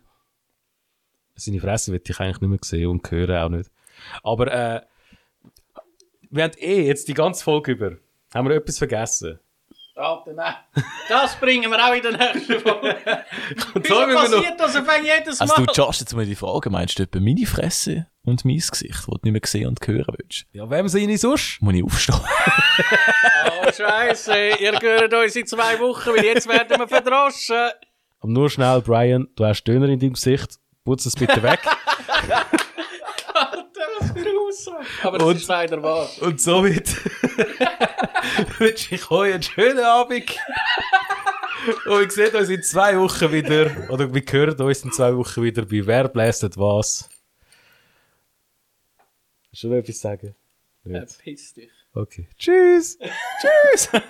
seine Fresse will ich eigentlich nicht mehr sehen und hören auch nicht. Aber äh, wir haben eh jetzt die ganze Folge über. Haben wir etwas vergessen? Alter, nein. Das bringen wir auch in der nächsten Folge. Wieso sagen wir noch- passiert das auf jedes Mal? Also du, Josh, jetzt mal die Frage, meinst du etwa meine Fresse und mein Gesicht, wo du nicht mehr sehen und hören willst? Ja, wem seine sonst? Muss ich aufstehen? Oh, Scheiße, ihr gehört uns in zwei Wochen, weil jetzt werden wir verdroschen. Aber nur schnell, Brian, du hast Döner in deinem Gesicht. Putz es bitte weg. Alter, was für eine Aussage. Aber das Und- ist leider wahr. Und somit wünsche ich euch einen schönen Abend. Und wir sehen uns in zwei Wochen wieder, oder wir hören uns in zwei Wochen wieder bei Wer blästet was. Willst du noch etwas sagen? Äh, Nicht. piss dich. Okay. Tschüss. Tschüss.